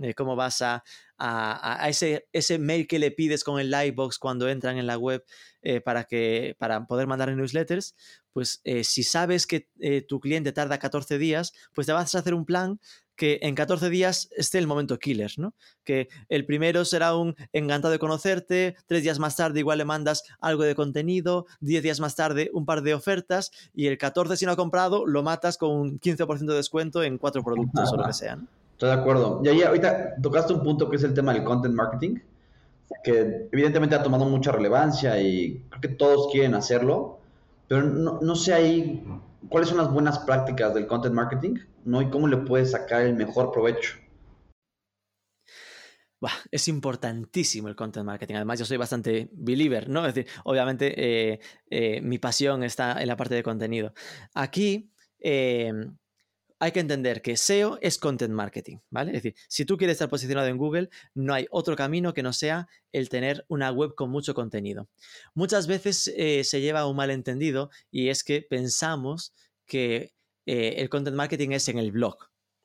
Eh, cómo vas a, a, ese, ese, mail que le pides con el Livebox cuando entran en la web eh, para, que, para poder mandar newsletters, pues eh, si sabes que tu cliente tarda 14 días, pues te vas a hacer un plan que en 14 días esté el momento killer, ¿no? Que el primero será un encantado de conocerte, tres días más tarde igual le mandas algo de contenido, 10 días más tarde un par de ofertas y el 14 si no ha comprado lo matas con un 15% de descuento en cuatro productos o lo que sea, Estoy de acuerdo. Y ahí ahorita tocaste un punto que es el tema del content marketing, que evidentemente ha tomado mucha relevancia y creo que todos quieren hacerlo, pero no, no sé ahí cuáles son las buenas prácticas del content marketing, ¿no? Y cómo le puedes sacar el mejor provecho. es importantísimo el content marketing. Además, yo soy bastante believer, ¿no? Es decir, obviamente eh, eh, mi pasión está en la parte de contenido. Aquí eh, hay que entender que SEO es content marketing, ¿vale? Es decir, si tú quieres estar posicionado en Google, no hay otro camino que no sea el tener una web con mucho contenido. Muchas veces se lleva un malentendido y es que pensamos que eh, el content marketing es en el blog,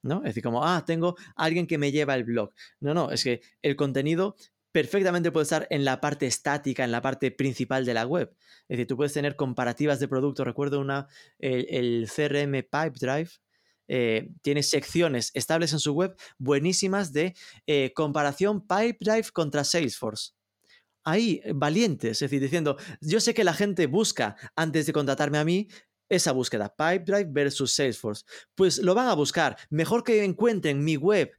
¿no? Es decir, como, ah, tengo alguien que me lleva el blog. No, no, es que el contenido perfectamente puede estar en la parte estática, en la parte principal de la web. Es decir, tú puedes tener comparativas de productos. Recuerdo una, el, CRM Pipedrive, eh, tiene secciones estables en su web buenísimas de eh, comparación Pipedrive contra Salesforce. Ahí, valientes, es decir, diciendo, yo sé que la gente busca antes de contratarme a mí esa búsqueda, Pipedrive versus Salesforce. Pues lo van a buscar. Mejor que encuentren mi web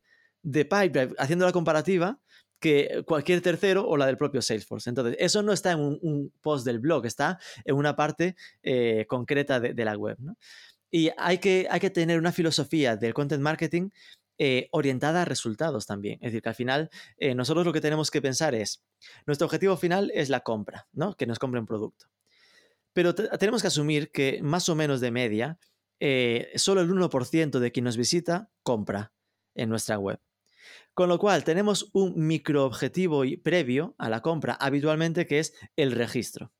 de Pipedrive haciendo la comparativa que cualquier tercero o la del propio Salesforce. Entonces, eso no está en un, post del blog, está en una parte eh, concreta de, la web. Y hay que, hay que tener una filosofía del content marketing eh, orientada a resultados también. Es decir, que al final eh, nosotros lo que tenemos que pensar es, nuestro objetivo final es la compra, ¿no? Que nos compre un producto. Pero tenemos que asumir que más o menos de media, eh, solo el 1% de quien nos visita compra en nuestra web. Con lo cual tenemos un microobjetivo previo a la compra habitualmente que es el registro.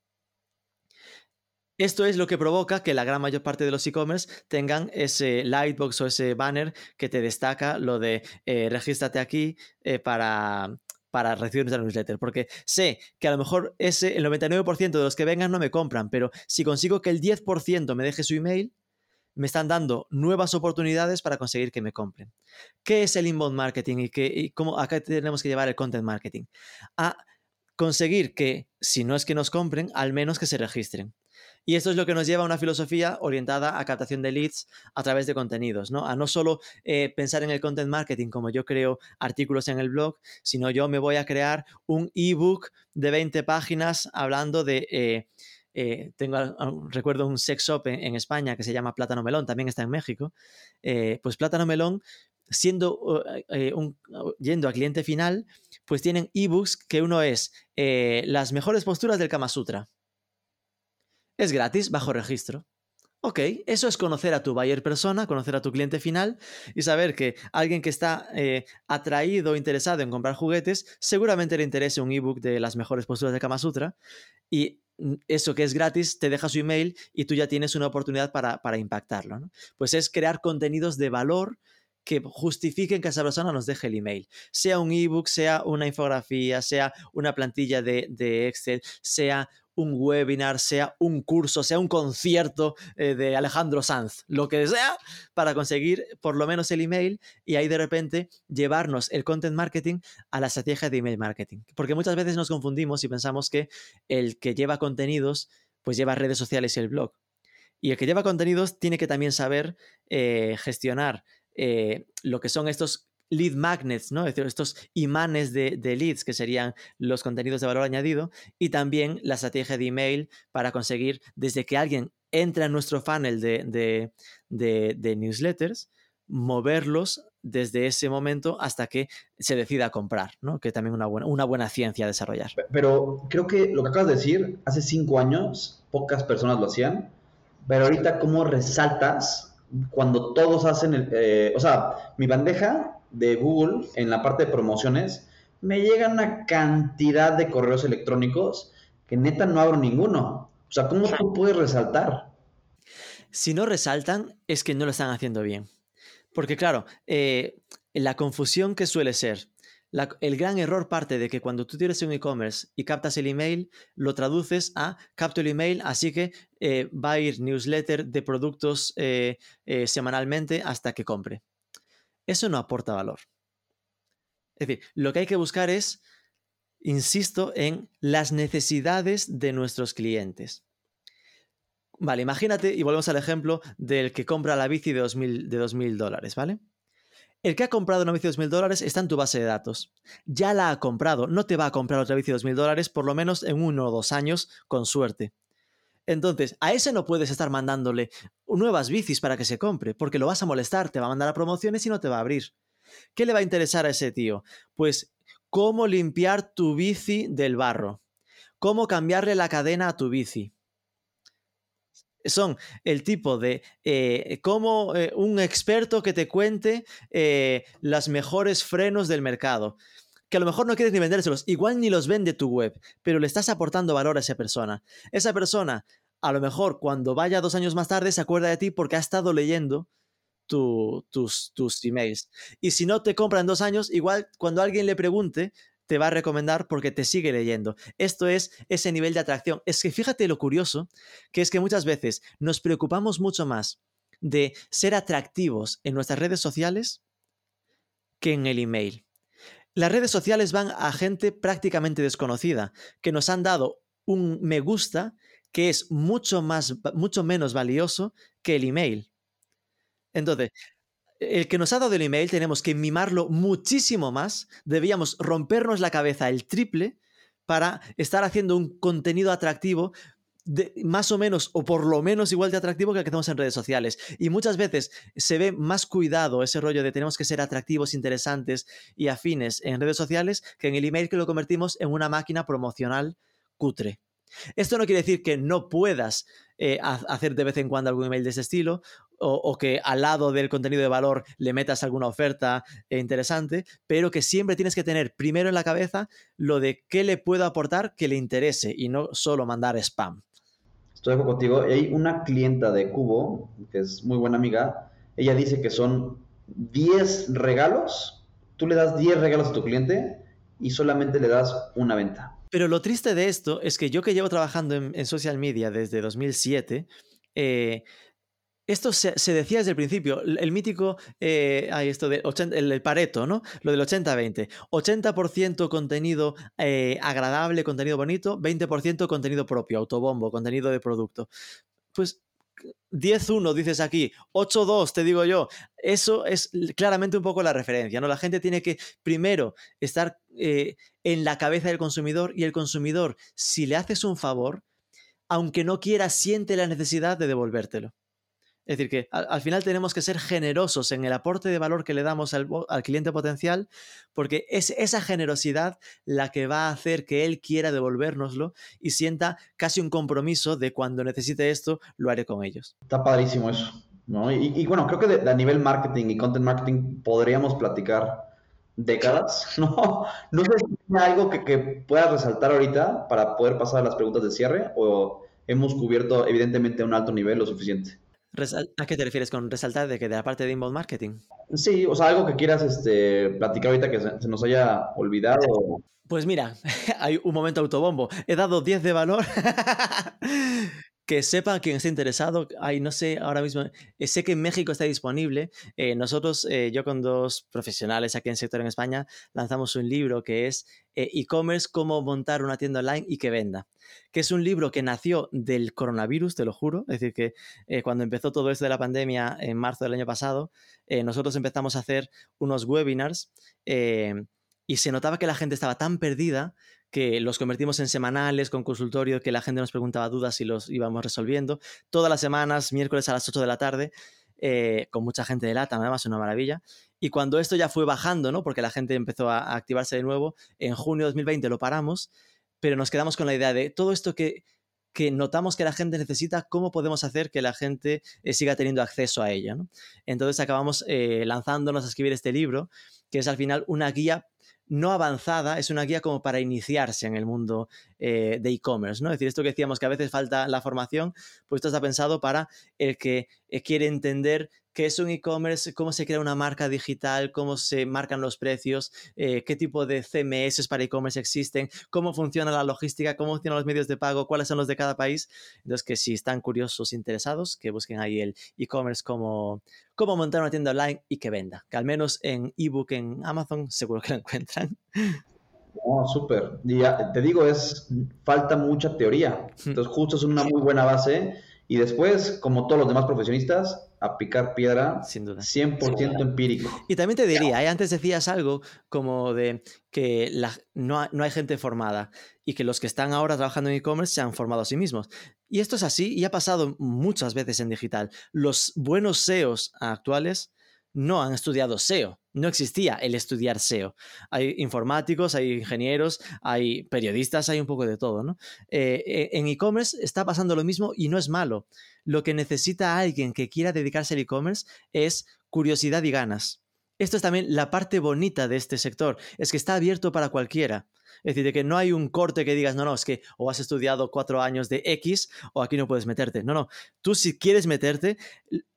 Esto es lo que provoca que la gran mayor parte de los e-commerce tengan ese lightbox o ese banner que te destaca lo de eh, regístrate aquí eh, para, para recibir nuestra newsletter. Porque sé que a lo mejor ese, el 99% de los que vengan no me compran, pero si consigo que el 10% me deje su email, me están dando nuevas oportunidades para conseguir que me compren. ¿Qué es el inbound marketing y, qué, y cómo acá tenemos que llevar el content marketing? A conseguir que, si no es que nos compren, al menos que se registren. Y esto es lo que nos lleva a una filosofía orientada a captación de leads a través de contenidos, ¿no? A no solo eh, pensar en el content marketing como yo creo artículos en el blog, sino yo me voy a crear un ebook de 20 páginas hablando de... Eh, eh, tengo, recuerdo un sex shop en, España que se llama Plátano Melón, también está en México. pues Plátano Melón, siendo un, yendo a cliente final, pues tienen ebooks que uno es las mejores posturas del Kama Sutra es gratis, bajo registro. Ok, eso es conocer a tu buyer persona, conocer a tu cliente final y saber que alguien que está eh, atraído o interesado en comprar juguetes, seguramente le interese un ebook de las mejores posturas de Kama Sutra y eso que es gratis te deja su email y tú ya tienes una oportunidad para, para impactarlo. Pues es crear contenidos de valor que justifiquen que esa persona nos deje el email. Sea un ebook, sea una infografía, sea una plantilla de, Excel, sea un webinar, sea un curso, sea un concierto eh, de Alejandro Sanz, lo que sea, para conseguir por lo menos el email y ahí de repente llevarnos el content marketing a la estrategia de email marketing. Porque muchas veces nos confundimos y pensamos que el que lleva contenidos, pues lleva redes sociales y el blog. Y el que lleva contenidos tiene que también saber eh, gestionar eh, lo que son estos lead magnets, ¿no? estos imanes de, leads que serían los contenidos de valor añadido y también la estrategia de email para conseguir desde que alguien entra en nuestro funnel de, de, newsletters, moverlos desde ese momento hasta que se decida comprar, ¿no? Que también una buena, una buena ciencia a desarrollar. Pero creo que lo que acabas de decir, hace cinco años pocas personas lo hacían, pero ahorita cómo resaltas cuando todos hacen el... Eh, o sea, mi bandeja de Google en la parte de promociones, me llega una cantidad de correos electrónicos que neta no abro ninguno. O sea, ¿cómo tú puedes resaltar? Si no resaltan, es que no lo están haciendo bien. Porque claro, eh, la confusión que suele ser, el gran error parte de que cuando tú tienes un e-commerce y captas el email, lo traduces a capto el email, así que eh, va a ir newsletter de productos eh, semanalmente hasta que compre eso no aporta valor. Es decir, lo que hay que buscar es, insisto, en las necesidades de nuestros clientes. Vale, imagínate, y volvemos al ejemplo del que compra la bici de 2.000 de dólares, ¿vale? El que ha comprado una bici de 2.000 dólares está en tu base de datos. Ya la ha comprado, no te va a comprar otra bici de 2.000 dólares por lo menos en uno o dos años, con suerte. Entonces, a ese no puedes estar mandándole nuevas bicis para que se compre, porque lo vas a molestar, te va a mandar a promociones y no te va a abrir. ¿Qué le va a interesar a ese tío? Pues cómo limpiar tu bici del barro, cómo cambiarle la cadena a tu bici. Son el tipo de eh, como eh, un experto que te cuente eh, los mejores frenos del mercado que a lo mejor no quieres ni vendérselos, igual ni los vende tu web, pero le estás aportando valor a esa persona. Esa persona, a lo mejor cuando vaya dos años más tarde, se acuerda de ti porque ha estado leyendo tus, tus emails. Y si no te compra en dos años, igual cuando alguien le pregunte, te va a recomendar porque te sigue leyendo. Esto es ese nivel de atracción. Es que fíjate lo curioso, que es que muchas veces nos preocupamos mucho más de ser atractivos en nuestras redes sociales que en el email. Las redes sociales van a gente prácticamente desconocida, que nos han dado un me gusta que es mucho, más, mucho menos valioso que el email. Entonces, el que nos ha dado el email tenemos que mimarlo muchísimo más, debíamos rompernos la cabeza el triple para estar haciendo un contenido atractivo más o menos o por lo menos igual de atractivo que el que hacemos en redes sociales. Y muchas veces se ve más cuidado ese rollo de tenemos que ser atractivos, interesantes y afines en redes sociales que en el email que lo convertimos en una máquina promocional cutre. Esto no quiere decir que no puedas eh, hacer de vez en cuando algún email de ese estilo o, que al lado del contenido de valor le metas alguna oferta eh, interesante, pero que siempre tienes que tener primero en la cabeza lo de qué le puedo aportar que le interese y no solo mandar spam. Estoy contigo. Hay una clienta de Cubo, que es muy buena amiga, ella dice que son 10 regalos, tú le das 10 regalos a tu cliente y solamente le das una venta. Pero lo triste de esto es que yo que llevo trabajando en, social media desde 2007, eh, esto se, decía desde el principio, el, mítico, eh, esto de el, Pareto, ¿no? Lo del 80-20. 80%, contenido eh, agradable, contenido bonito, 20% contenido propio, autobombo, contenido de producto. Pues 10-1 dices aquí, 8-2 te digo yo. Eso es claramente un poco la referencia, ¿no? La gente tiene que primero estar eh, en la cabeza del consumidor y el consumidor, si le haces un favor, aunque no quiera, siente la necesidad de devolvértelo. Es decir, que al, final tenemos que ser generosos en el aporte de valor que le damos al, al, cliente potencial, porque es esa generosidad la que va a hacer que él quiera devolvérnoslo y sienta casi un compromiso de cuando necesite esto, lo haré con ellos. Está padrísimo eso. ¿no? Y, bueno, creo que a nivel marketing y content marketing podríamos platicar décadas, ¿no? Sé si hay algo que, que puedas resaltar ahorita para poder pasar a las preguntas de cierre o hemos cubierto evidentemente un alto nivel lo suficiente. ¿A qué te refieres con resaltar de que de la parte de inbound marketing? Sí, o sea, algo que quieras este, platicar ahorita que se, nos haya olvidado. Pues mira, hay un momento autobombo. He dado 10 de valor. que sepa quien esté interesado. Ay, no sé, ahora mismo, eh, sé que en México está disponible. Eh, nosotros, eh, yo con dos profesionales aquí en sector en España, lanzamos un libro que es e-commerce, cómo montar una tienda online y que venda. Que es un libro que nació del coronavirus, te lo juro. Es decir, que cuando empezó todo esto de la pandemia en marzo del año pasado, nosotros empezamos a hacer unos webinars y se notaba que la gente estaba tan perdida que los convertimos en semanales con consultorio, que la gente nos preguntaba dudas y los íbamos resolviendo. Todas las semanas, miércoles a las 8 de la tarde, eh, con mucha gente de lata, además, una maravilla. Y cuando esto ya fue bajando, ¿no? porque la gente empezó a activarse de nuevo, en junio de 2020 lo paramos, pero nos quedamos con la idea de todo esto que, que notamos que la gente necesita, ¿cómo podemos hacer que la gente eh, siga teniendo acceso a ella? Entonces acabamos eh, lanzándonos a escribir este libro, que es al final una guía no avanzada, es una guía como para iniciarse en el mundo eh, de e-commerce, ¿no? Es decir, esto que decíamos que a veces falta la formación, pues esto está pensado para el que eh, quiere entender qué es un e-commerce, cómo se crea una marca digital, cómo se marcan los precios, eh, qué tipo de CMS para e-commerce existen, cómo funciona la logística, cómo funcionan los medios de pago, cuáles son los de cada país. Entonces, que si están curiosos, interesados, que busquen ahí el e-commerce como cómo montar una tienda online y que venda. Que al menos en ebook en Amazon seguro que lo encuentran. No, súper. Te digo, es falta mucha teoría. Entonces, justo es una muy buena base. Y después, como todos los demás profesionistas, a picar piedra. Sin duda. 100% empírico. Y también te diría, ¿eh? antes decías algo como de que no, no, hay gente formada y que los que están ahora trabajando en e-commerce se han formado a sí mismos. Y esto es así y ha pasado muchas veces en digital. Los buenos SEOs actuales no han estudiado SEO. No existía el estudiar SEO. Hay informáticos, hay ingenieros, hay periodistas, hay un poco de todo, ¿no? Eh, eh, en e-commerce está pasando lo mismo y no es malo. Lo que necesita alguien que quiera dedicarse al e-commerce es curiosidad y ganas. Esto es también la parte bonita de este sector, es que está abierto para cualquiera. Es decir, de que no hay un corte que digas, no, no, es que o has estudiado cuatro años de X o aquí no puedes meterte. No, no. Tú si quieres meterte,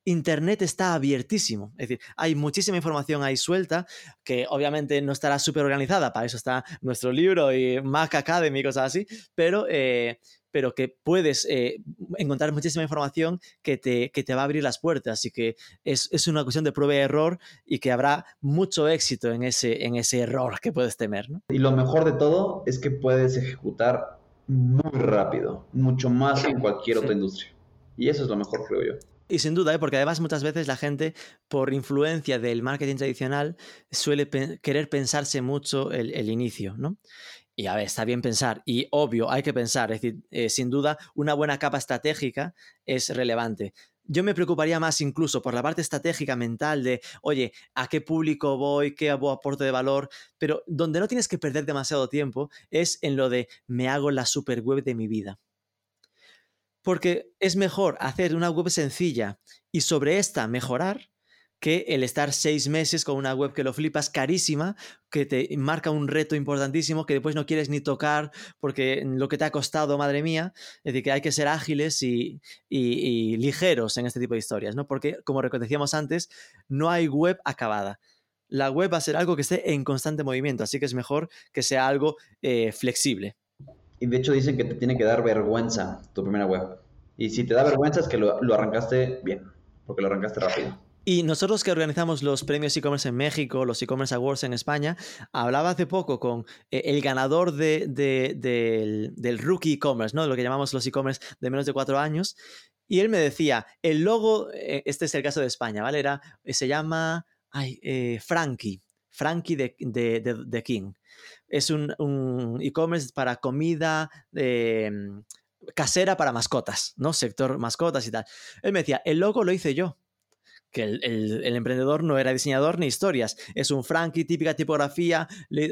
Internet está abiertísimo. Es decir, hay muchísima información ahí suelta que obviamente no estará súper organizada. Para eso está nuestro libro y Mac Academy y cosas así. Pero... Eh, pero que puedes eh, encontrar muchísima información que te, que te, va a abrir las puertas y que es, es, una cuestión de prueba y error y que habrá mucho éxito en ese, en ese error que puedes temer. ¿no? Y lo mejor de todo es que puedes ejecutar muy rápido, mucho más en cualquier otra industria. Y eso es lo mejor, creo yo. Y sin duda, ¿eh? porque además muchas veces la gente, por influencia del marketing tradicional, suele querer pensarse mucho el, el, inicio, ¿no? Y a ver, está bien pensar. Y obvio, hay que pensar. Es decir, eh, sin duda, una buena capa estratégica es relevante. Yo me preocuparía más incluso por la parte estratégica mental de, oye, ¿a qué público voy? ¿Qué aporte de valor? Pero donde no tienes que perder demasiado tiempo es en lo de, me hago la super web de mi vida. Porque es mejor hacer una web sencilla y sobre esta mejorar que el estar seis meses con una web que lo flipas carísima, que te marca un reto importantísimo, que después no quieres ni tocar porque lo que te ha costado, madre mía, es decir, que hay que ser ágiles y, ligeros en este tipo de historias, ¿no? Porque, como decíamos antes, no hay web acabada. La web va a ser algo que esté en constante movimiento, así que es mejor que sea algo eh, flexible. Y de hecho dicen que te tiene que dar vergüenza tu primera web. Y si te da vergüenza es que lo, lo arrancaste bien, porque lo arrancaste rápido. Y nosotros que organizamos los premios e-commerce en México, los e-commerce awards en España, hablaba hace poco con eh, el ganador de, del, rookie e-commerce, ¿no? lo que llamamos los e-commerce de menos de cuatro años. Y él me decía, el logo, eh, este es el caso de España, ¿vale? Era, eh, se llama ay, Frankie, Frankie de, King. Es un, un e-commerce para comida, de casera para mascotas, ¿no? Sector mascotas y tal. Él me decía, el logo lo hice yo. Que el, el- emprendedor no era diseñador ni historias. Es un Frankie, típica tipografía,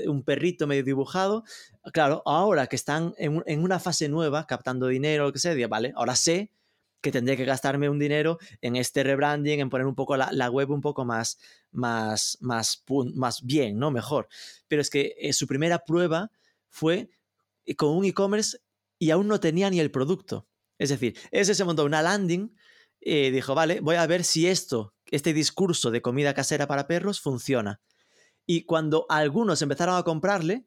un perrito medio dibujado. Claro, ahora que están en, en una fase nueva, captando dinero, lo que sea, vale, ahora sé que tendré que gastarme un dinero en este rebranding, en poner un poco la, la web un poco más, más, más, más bien, ¿no? Mejor. Pero es que eh, su primera prueba fue eh, con un e-commerce y aún no tenía ni el producto. Es decir, ese se montó una landing y dijo, vale, voy a ver si esto, este discurso de comida casera para perros funciona. Y cuando algunos empezaron a comprarle,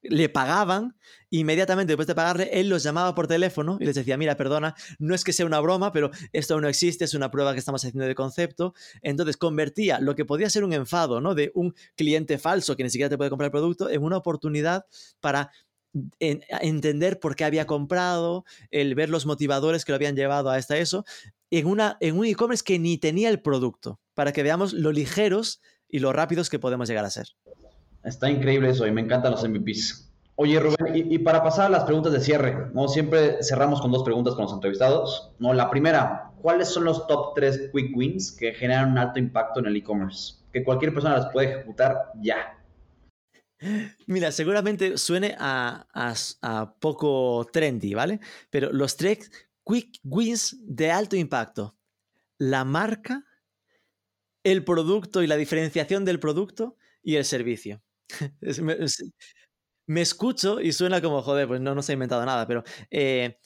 le pagaban, inmediatamente después de pagarle, él los llamaba por teléfono y les decía, mira, perdona, no es que sea una broma, pero esto no existe, es una prueba que estamos haciendo de concepto. Entonces convertía lo que podía ser un enfado, ¿no? De un cliente falso que ni siquiera te puede comprar el producto en una oportunidad para en- entender por qué había comprado, el ver los motivadores que lo habían llevado a hasta eso, en, una, en un e-commerce que ni tenía el producto, para que veamos lo ligeros y lo rápidos que podemos llegar a ser. Está increíble eso y me encantan los MVPs. Oye, Rubén, y, para pasar a las preguntas de cierre, ¿no? Siempre cerramos con dos preguntas con los entrevistados. ¿no? La primera, ¿cuáles son los top tres quick wins que generan un alto impacto en el e-commerce? Que cualquier persona las puede ejecutar ya. Mira, seguramente suene a, a- poco trendy, ¿vale? Pero los tres quick wins de alto impacto. La marca, el producto y la diferenciación del producto y el servicio. Me, es- me escucho y suena como, joder, pues no, no se ha inventado nada, pero eh,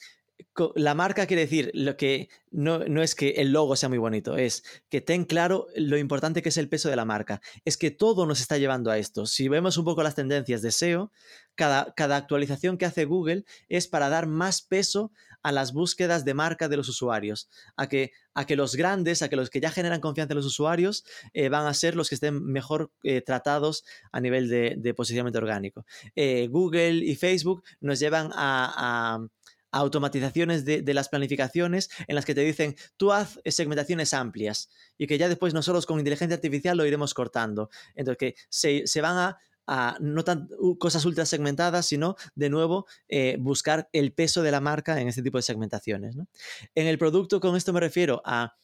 la marca quiere decir lo que no, no es que el logo sea muy bonito, es que ten claro lo importante que es el peso de la marca. Es que todo nos está llevando a esto. Si vemos un poco las tendencias de SEO, cada, cada actualización que hace Google es para dar más peso a las búsquedas de marca de los usuarios, a que, a que los grandes, a que los que ya generan confianza en los usuarios eh, van a ser los que estén mejor eh, tratados a nivel de, de posicionamiento orgánico. Eh, Google y Facebook nos llevan a, automatizaciones de, las planificaciones en las que te dicen, tú haz segmentaciones amplias y que ya después nosotros con inteligencia artificial lo iremos cortando. Entonces, que se, se van a, no tan cosas ultra segmentadas, sino de nuevo eh, buscar el peso de la marca en este tipo de segmentaciones. En el producto, con esto me refiero a,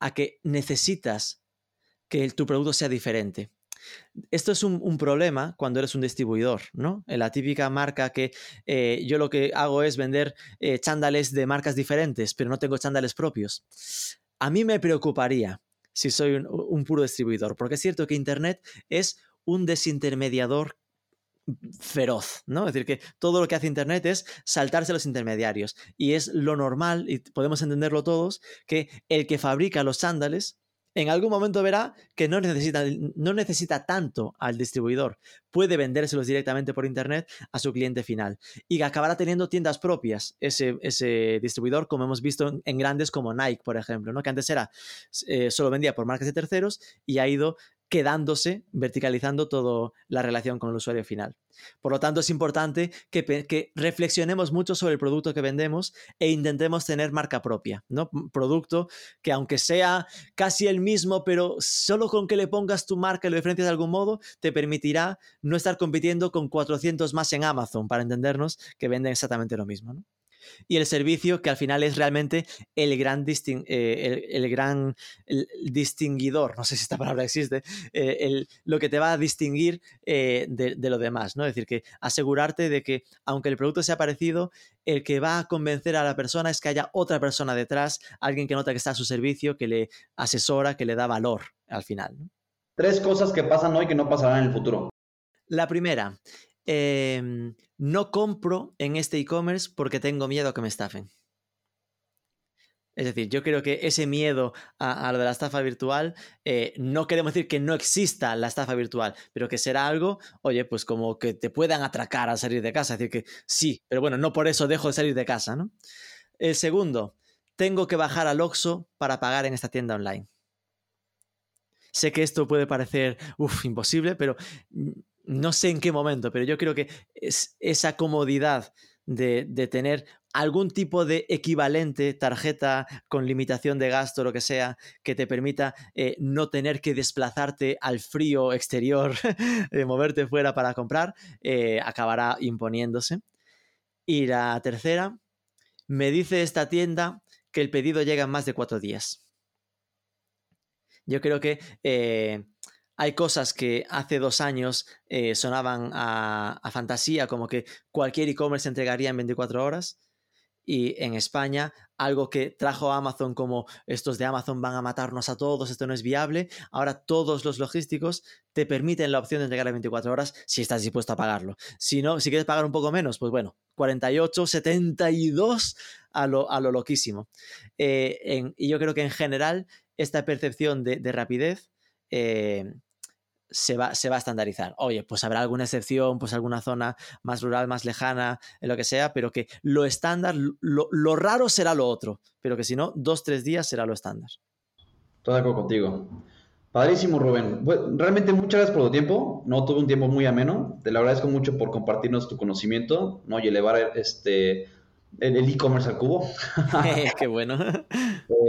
a que necesitas que el- tu producto sea diferente. Esto es un, problema cuando eres un distribuidor, ¿no? En la típica marca que eh, yo lo que hago es vender eh, chándales de marcas diferentes, pero no tengo chándales propios. A mí me preocuparía si soy un, un puro distribuidor, porque es cierto que Internet es un desintermediador feroz, ¿no? Es decir, que todo lo que hace Internet es saltarse a los intermediarios. Y es lo normal, y podemos entenderlo todos, que el que fabrica los chándales en algún momento verá que no necesita, no necesita tanto al distribuidor. Puede vendérselos directamente por Internet a su cliente final. Y acabará teniendo tiendas propias ese, ese distribuidor, como hemos visto en, grandes como Nike, por ejemplo, ¿no? que antes era eh, solo vendía por marcas de terceros y ha ido quedándose, verticalizando toda la relación con el usuario final. Por lo tanto, es importante que, reflexionemos mucho sobre el producto que vendemos e intentemos tener marca propia, ¿no? Producto que aunque sea casi el mismo, pero solo con que le pongas tu marca y lo diferencias de algún modo, te permitirá no estar compitiendo con 400 más en Amazon, para entendernos, que venden exactamente lo mismo. Y el servicio que al final es realmente el gran, distin- eh, el, el gran el distinguidor, no sé si esta palabra existe, eh, el- lo que te va a distinguir eh, de, de lo demás, ¿no? Es decir, que asegurarte de que aunque el producto sea parecido, el que va a convencer a la persona es que haya otra persona detrás, alguien que nota que está a su servicio, que le asesora, que le da valor al final. ¿no? Tres cosas que pasan hoy que no pasarán en el futuro. La primera, em, no compro en este e-commerce porque tengo miedo a que me estafen. Es decir, yo creo que ese miedo a, lo de la estafa virtual, eh, no queremos decir que no exista la estafa virtual, pero que será algo, oye, pues como que te puedan atracar al salir de casa. Es decir, que sí, pero bueno, no por eso dejo de salir de casa, ¿no? El segundo, tengo que bajar al Oxxo para pagar en esta tienda online. Sé que esto puede parecer imposible, pero mm, no sé en qué momento, pero yo creo que es esa comodidad de, tener algún tipo de equivalente, tarjeta con limitación de gasto, lo que sea, que te permita eh, no tener que desplazarte al frío exterior, de moverte fuera para comprar, eh, acabará imponiéndose. Y la tercera, me dice esta tienda que el pedido llega en más de cuatro días. Yo creo que eh, hay cosas que hace dos años eh, sonaban a, fantasía, como que cualquier e-commerce se entregaría en 24 horas. Y en España, algo que trajo Amazon como estos de Amazon van a matarnos a todos, esto no es viable. Ahora todos los logísticos te permiten la opción de entregar en 24 horas si estás dispuesto a pagarlo. Si no, si quieres pagar un poco menos, pues bueno, 48, 72 a lo, a lo loquísimo. Eh, y yo creo que en general esta percepción de, de rapidez eh, se, va, se va a estandarizar. Oye, pues habrá alguna excepción, pues alguna zona más rural, más lejana, lo que sea, pero que lo estándar, lo, lo raro será lo otro, pero que si no, dos, tres días será lo estándar. Todo de acuerdo contigo. Padrísimo, Rubén. Realmente muchas gracias por tu tiempo. No tuve un tiempo muy ameno. Te lo agradezco mucho por compartirnos tu conocimiento ¿no? y elevar este, el e-commerce al cubo. Qué bueno.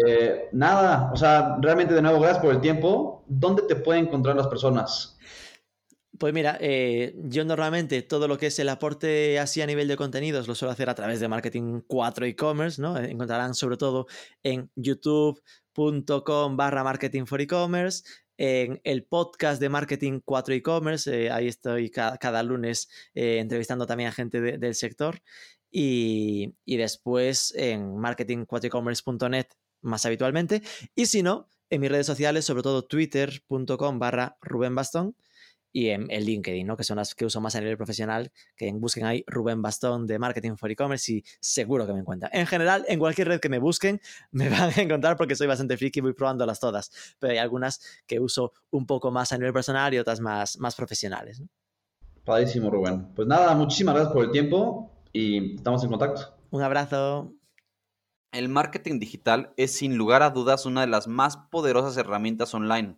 Eh, nada, o sea, realmente de nuevo, gracias por el tiempo. ¿Dónde te pueden encontrar las personas? Pues mira, eh, yo normalmente todo lo que es el aporte así a nivel de contenidos lo suelo hacer a través de Marketing 4 e-commerce, ¿no? Encontrarán sobre todo en youtube.com barra marketing for e-commerce, en el podcast de Marketing 4 e-commerce, eh, ahí estoy cada, cada lunes eh, entrevistando también a gente de, del sector. Y, y, después en marketing4ecommerce.net más habitualmente. Y si no, en mis redes sociales, sobre todo twitter.com barra Rubén Bastón y en, en, LinkedIn, ¿no? que son las que uso más a nivel profesional, que busquen ahí Rubén Bastón de Marketing for E-Commerce y seguro que me encuentran. En general, en cualquier red que me busquen, me van a encontrar porque soy bastante friki y voy probándolas todas, pero hay algunas que uso un poco más a nivel personal y otras más, más profesionales. ¿no? Padrísimo, Rubén. Pues nada, muchísimas gracias por el tiempo y estamos en contacto. Un abrazo. El marketing digital es sin lugar a dudas una de las más poderosas herramientas online,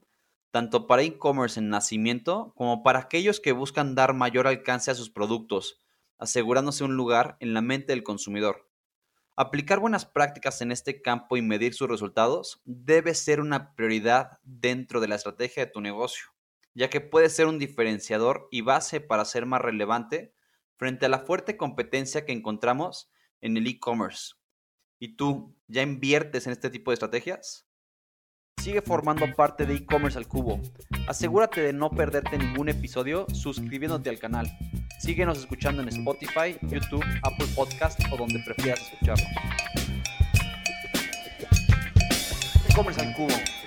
tanto para e-commerce en nacimiento como para aquellos que buscan dar mayor alcance a sus productos, asegurándose un lugar en la mente del consumidor. Aplicar buenas prácticas en este campo y medir sus resultados debe ser una prioridad dentro de la estrategia de tu negocio, ya que puede ser un diferenciador y base para ser más relevante frente a la fuerte competencia que encontramos en el e-commerce. ¿Y tú ya inviertes en este tipo de estrategias? Sigue formando parte de e-commerce al cubo. Asegúrate de no perderte ningún episodio suscribiéndote al canal. Síguenos escuchando en Spotify, YouTube, Apple Podcast o donde prefieras escucharlo. E-commerce al cubo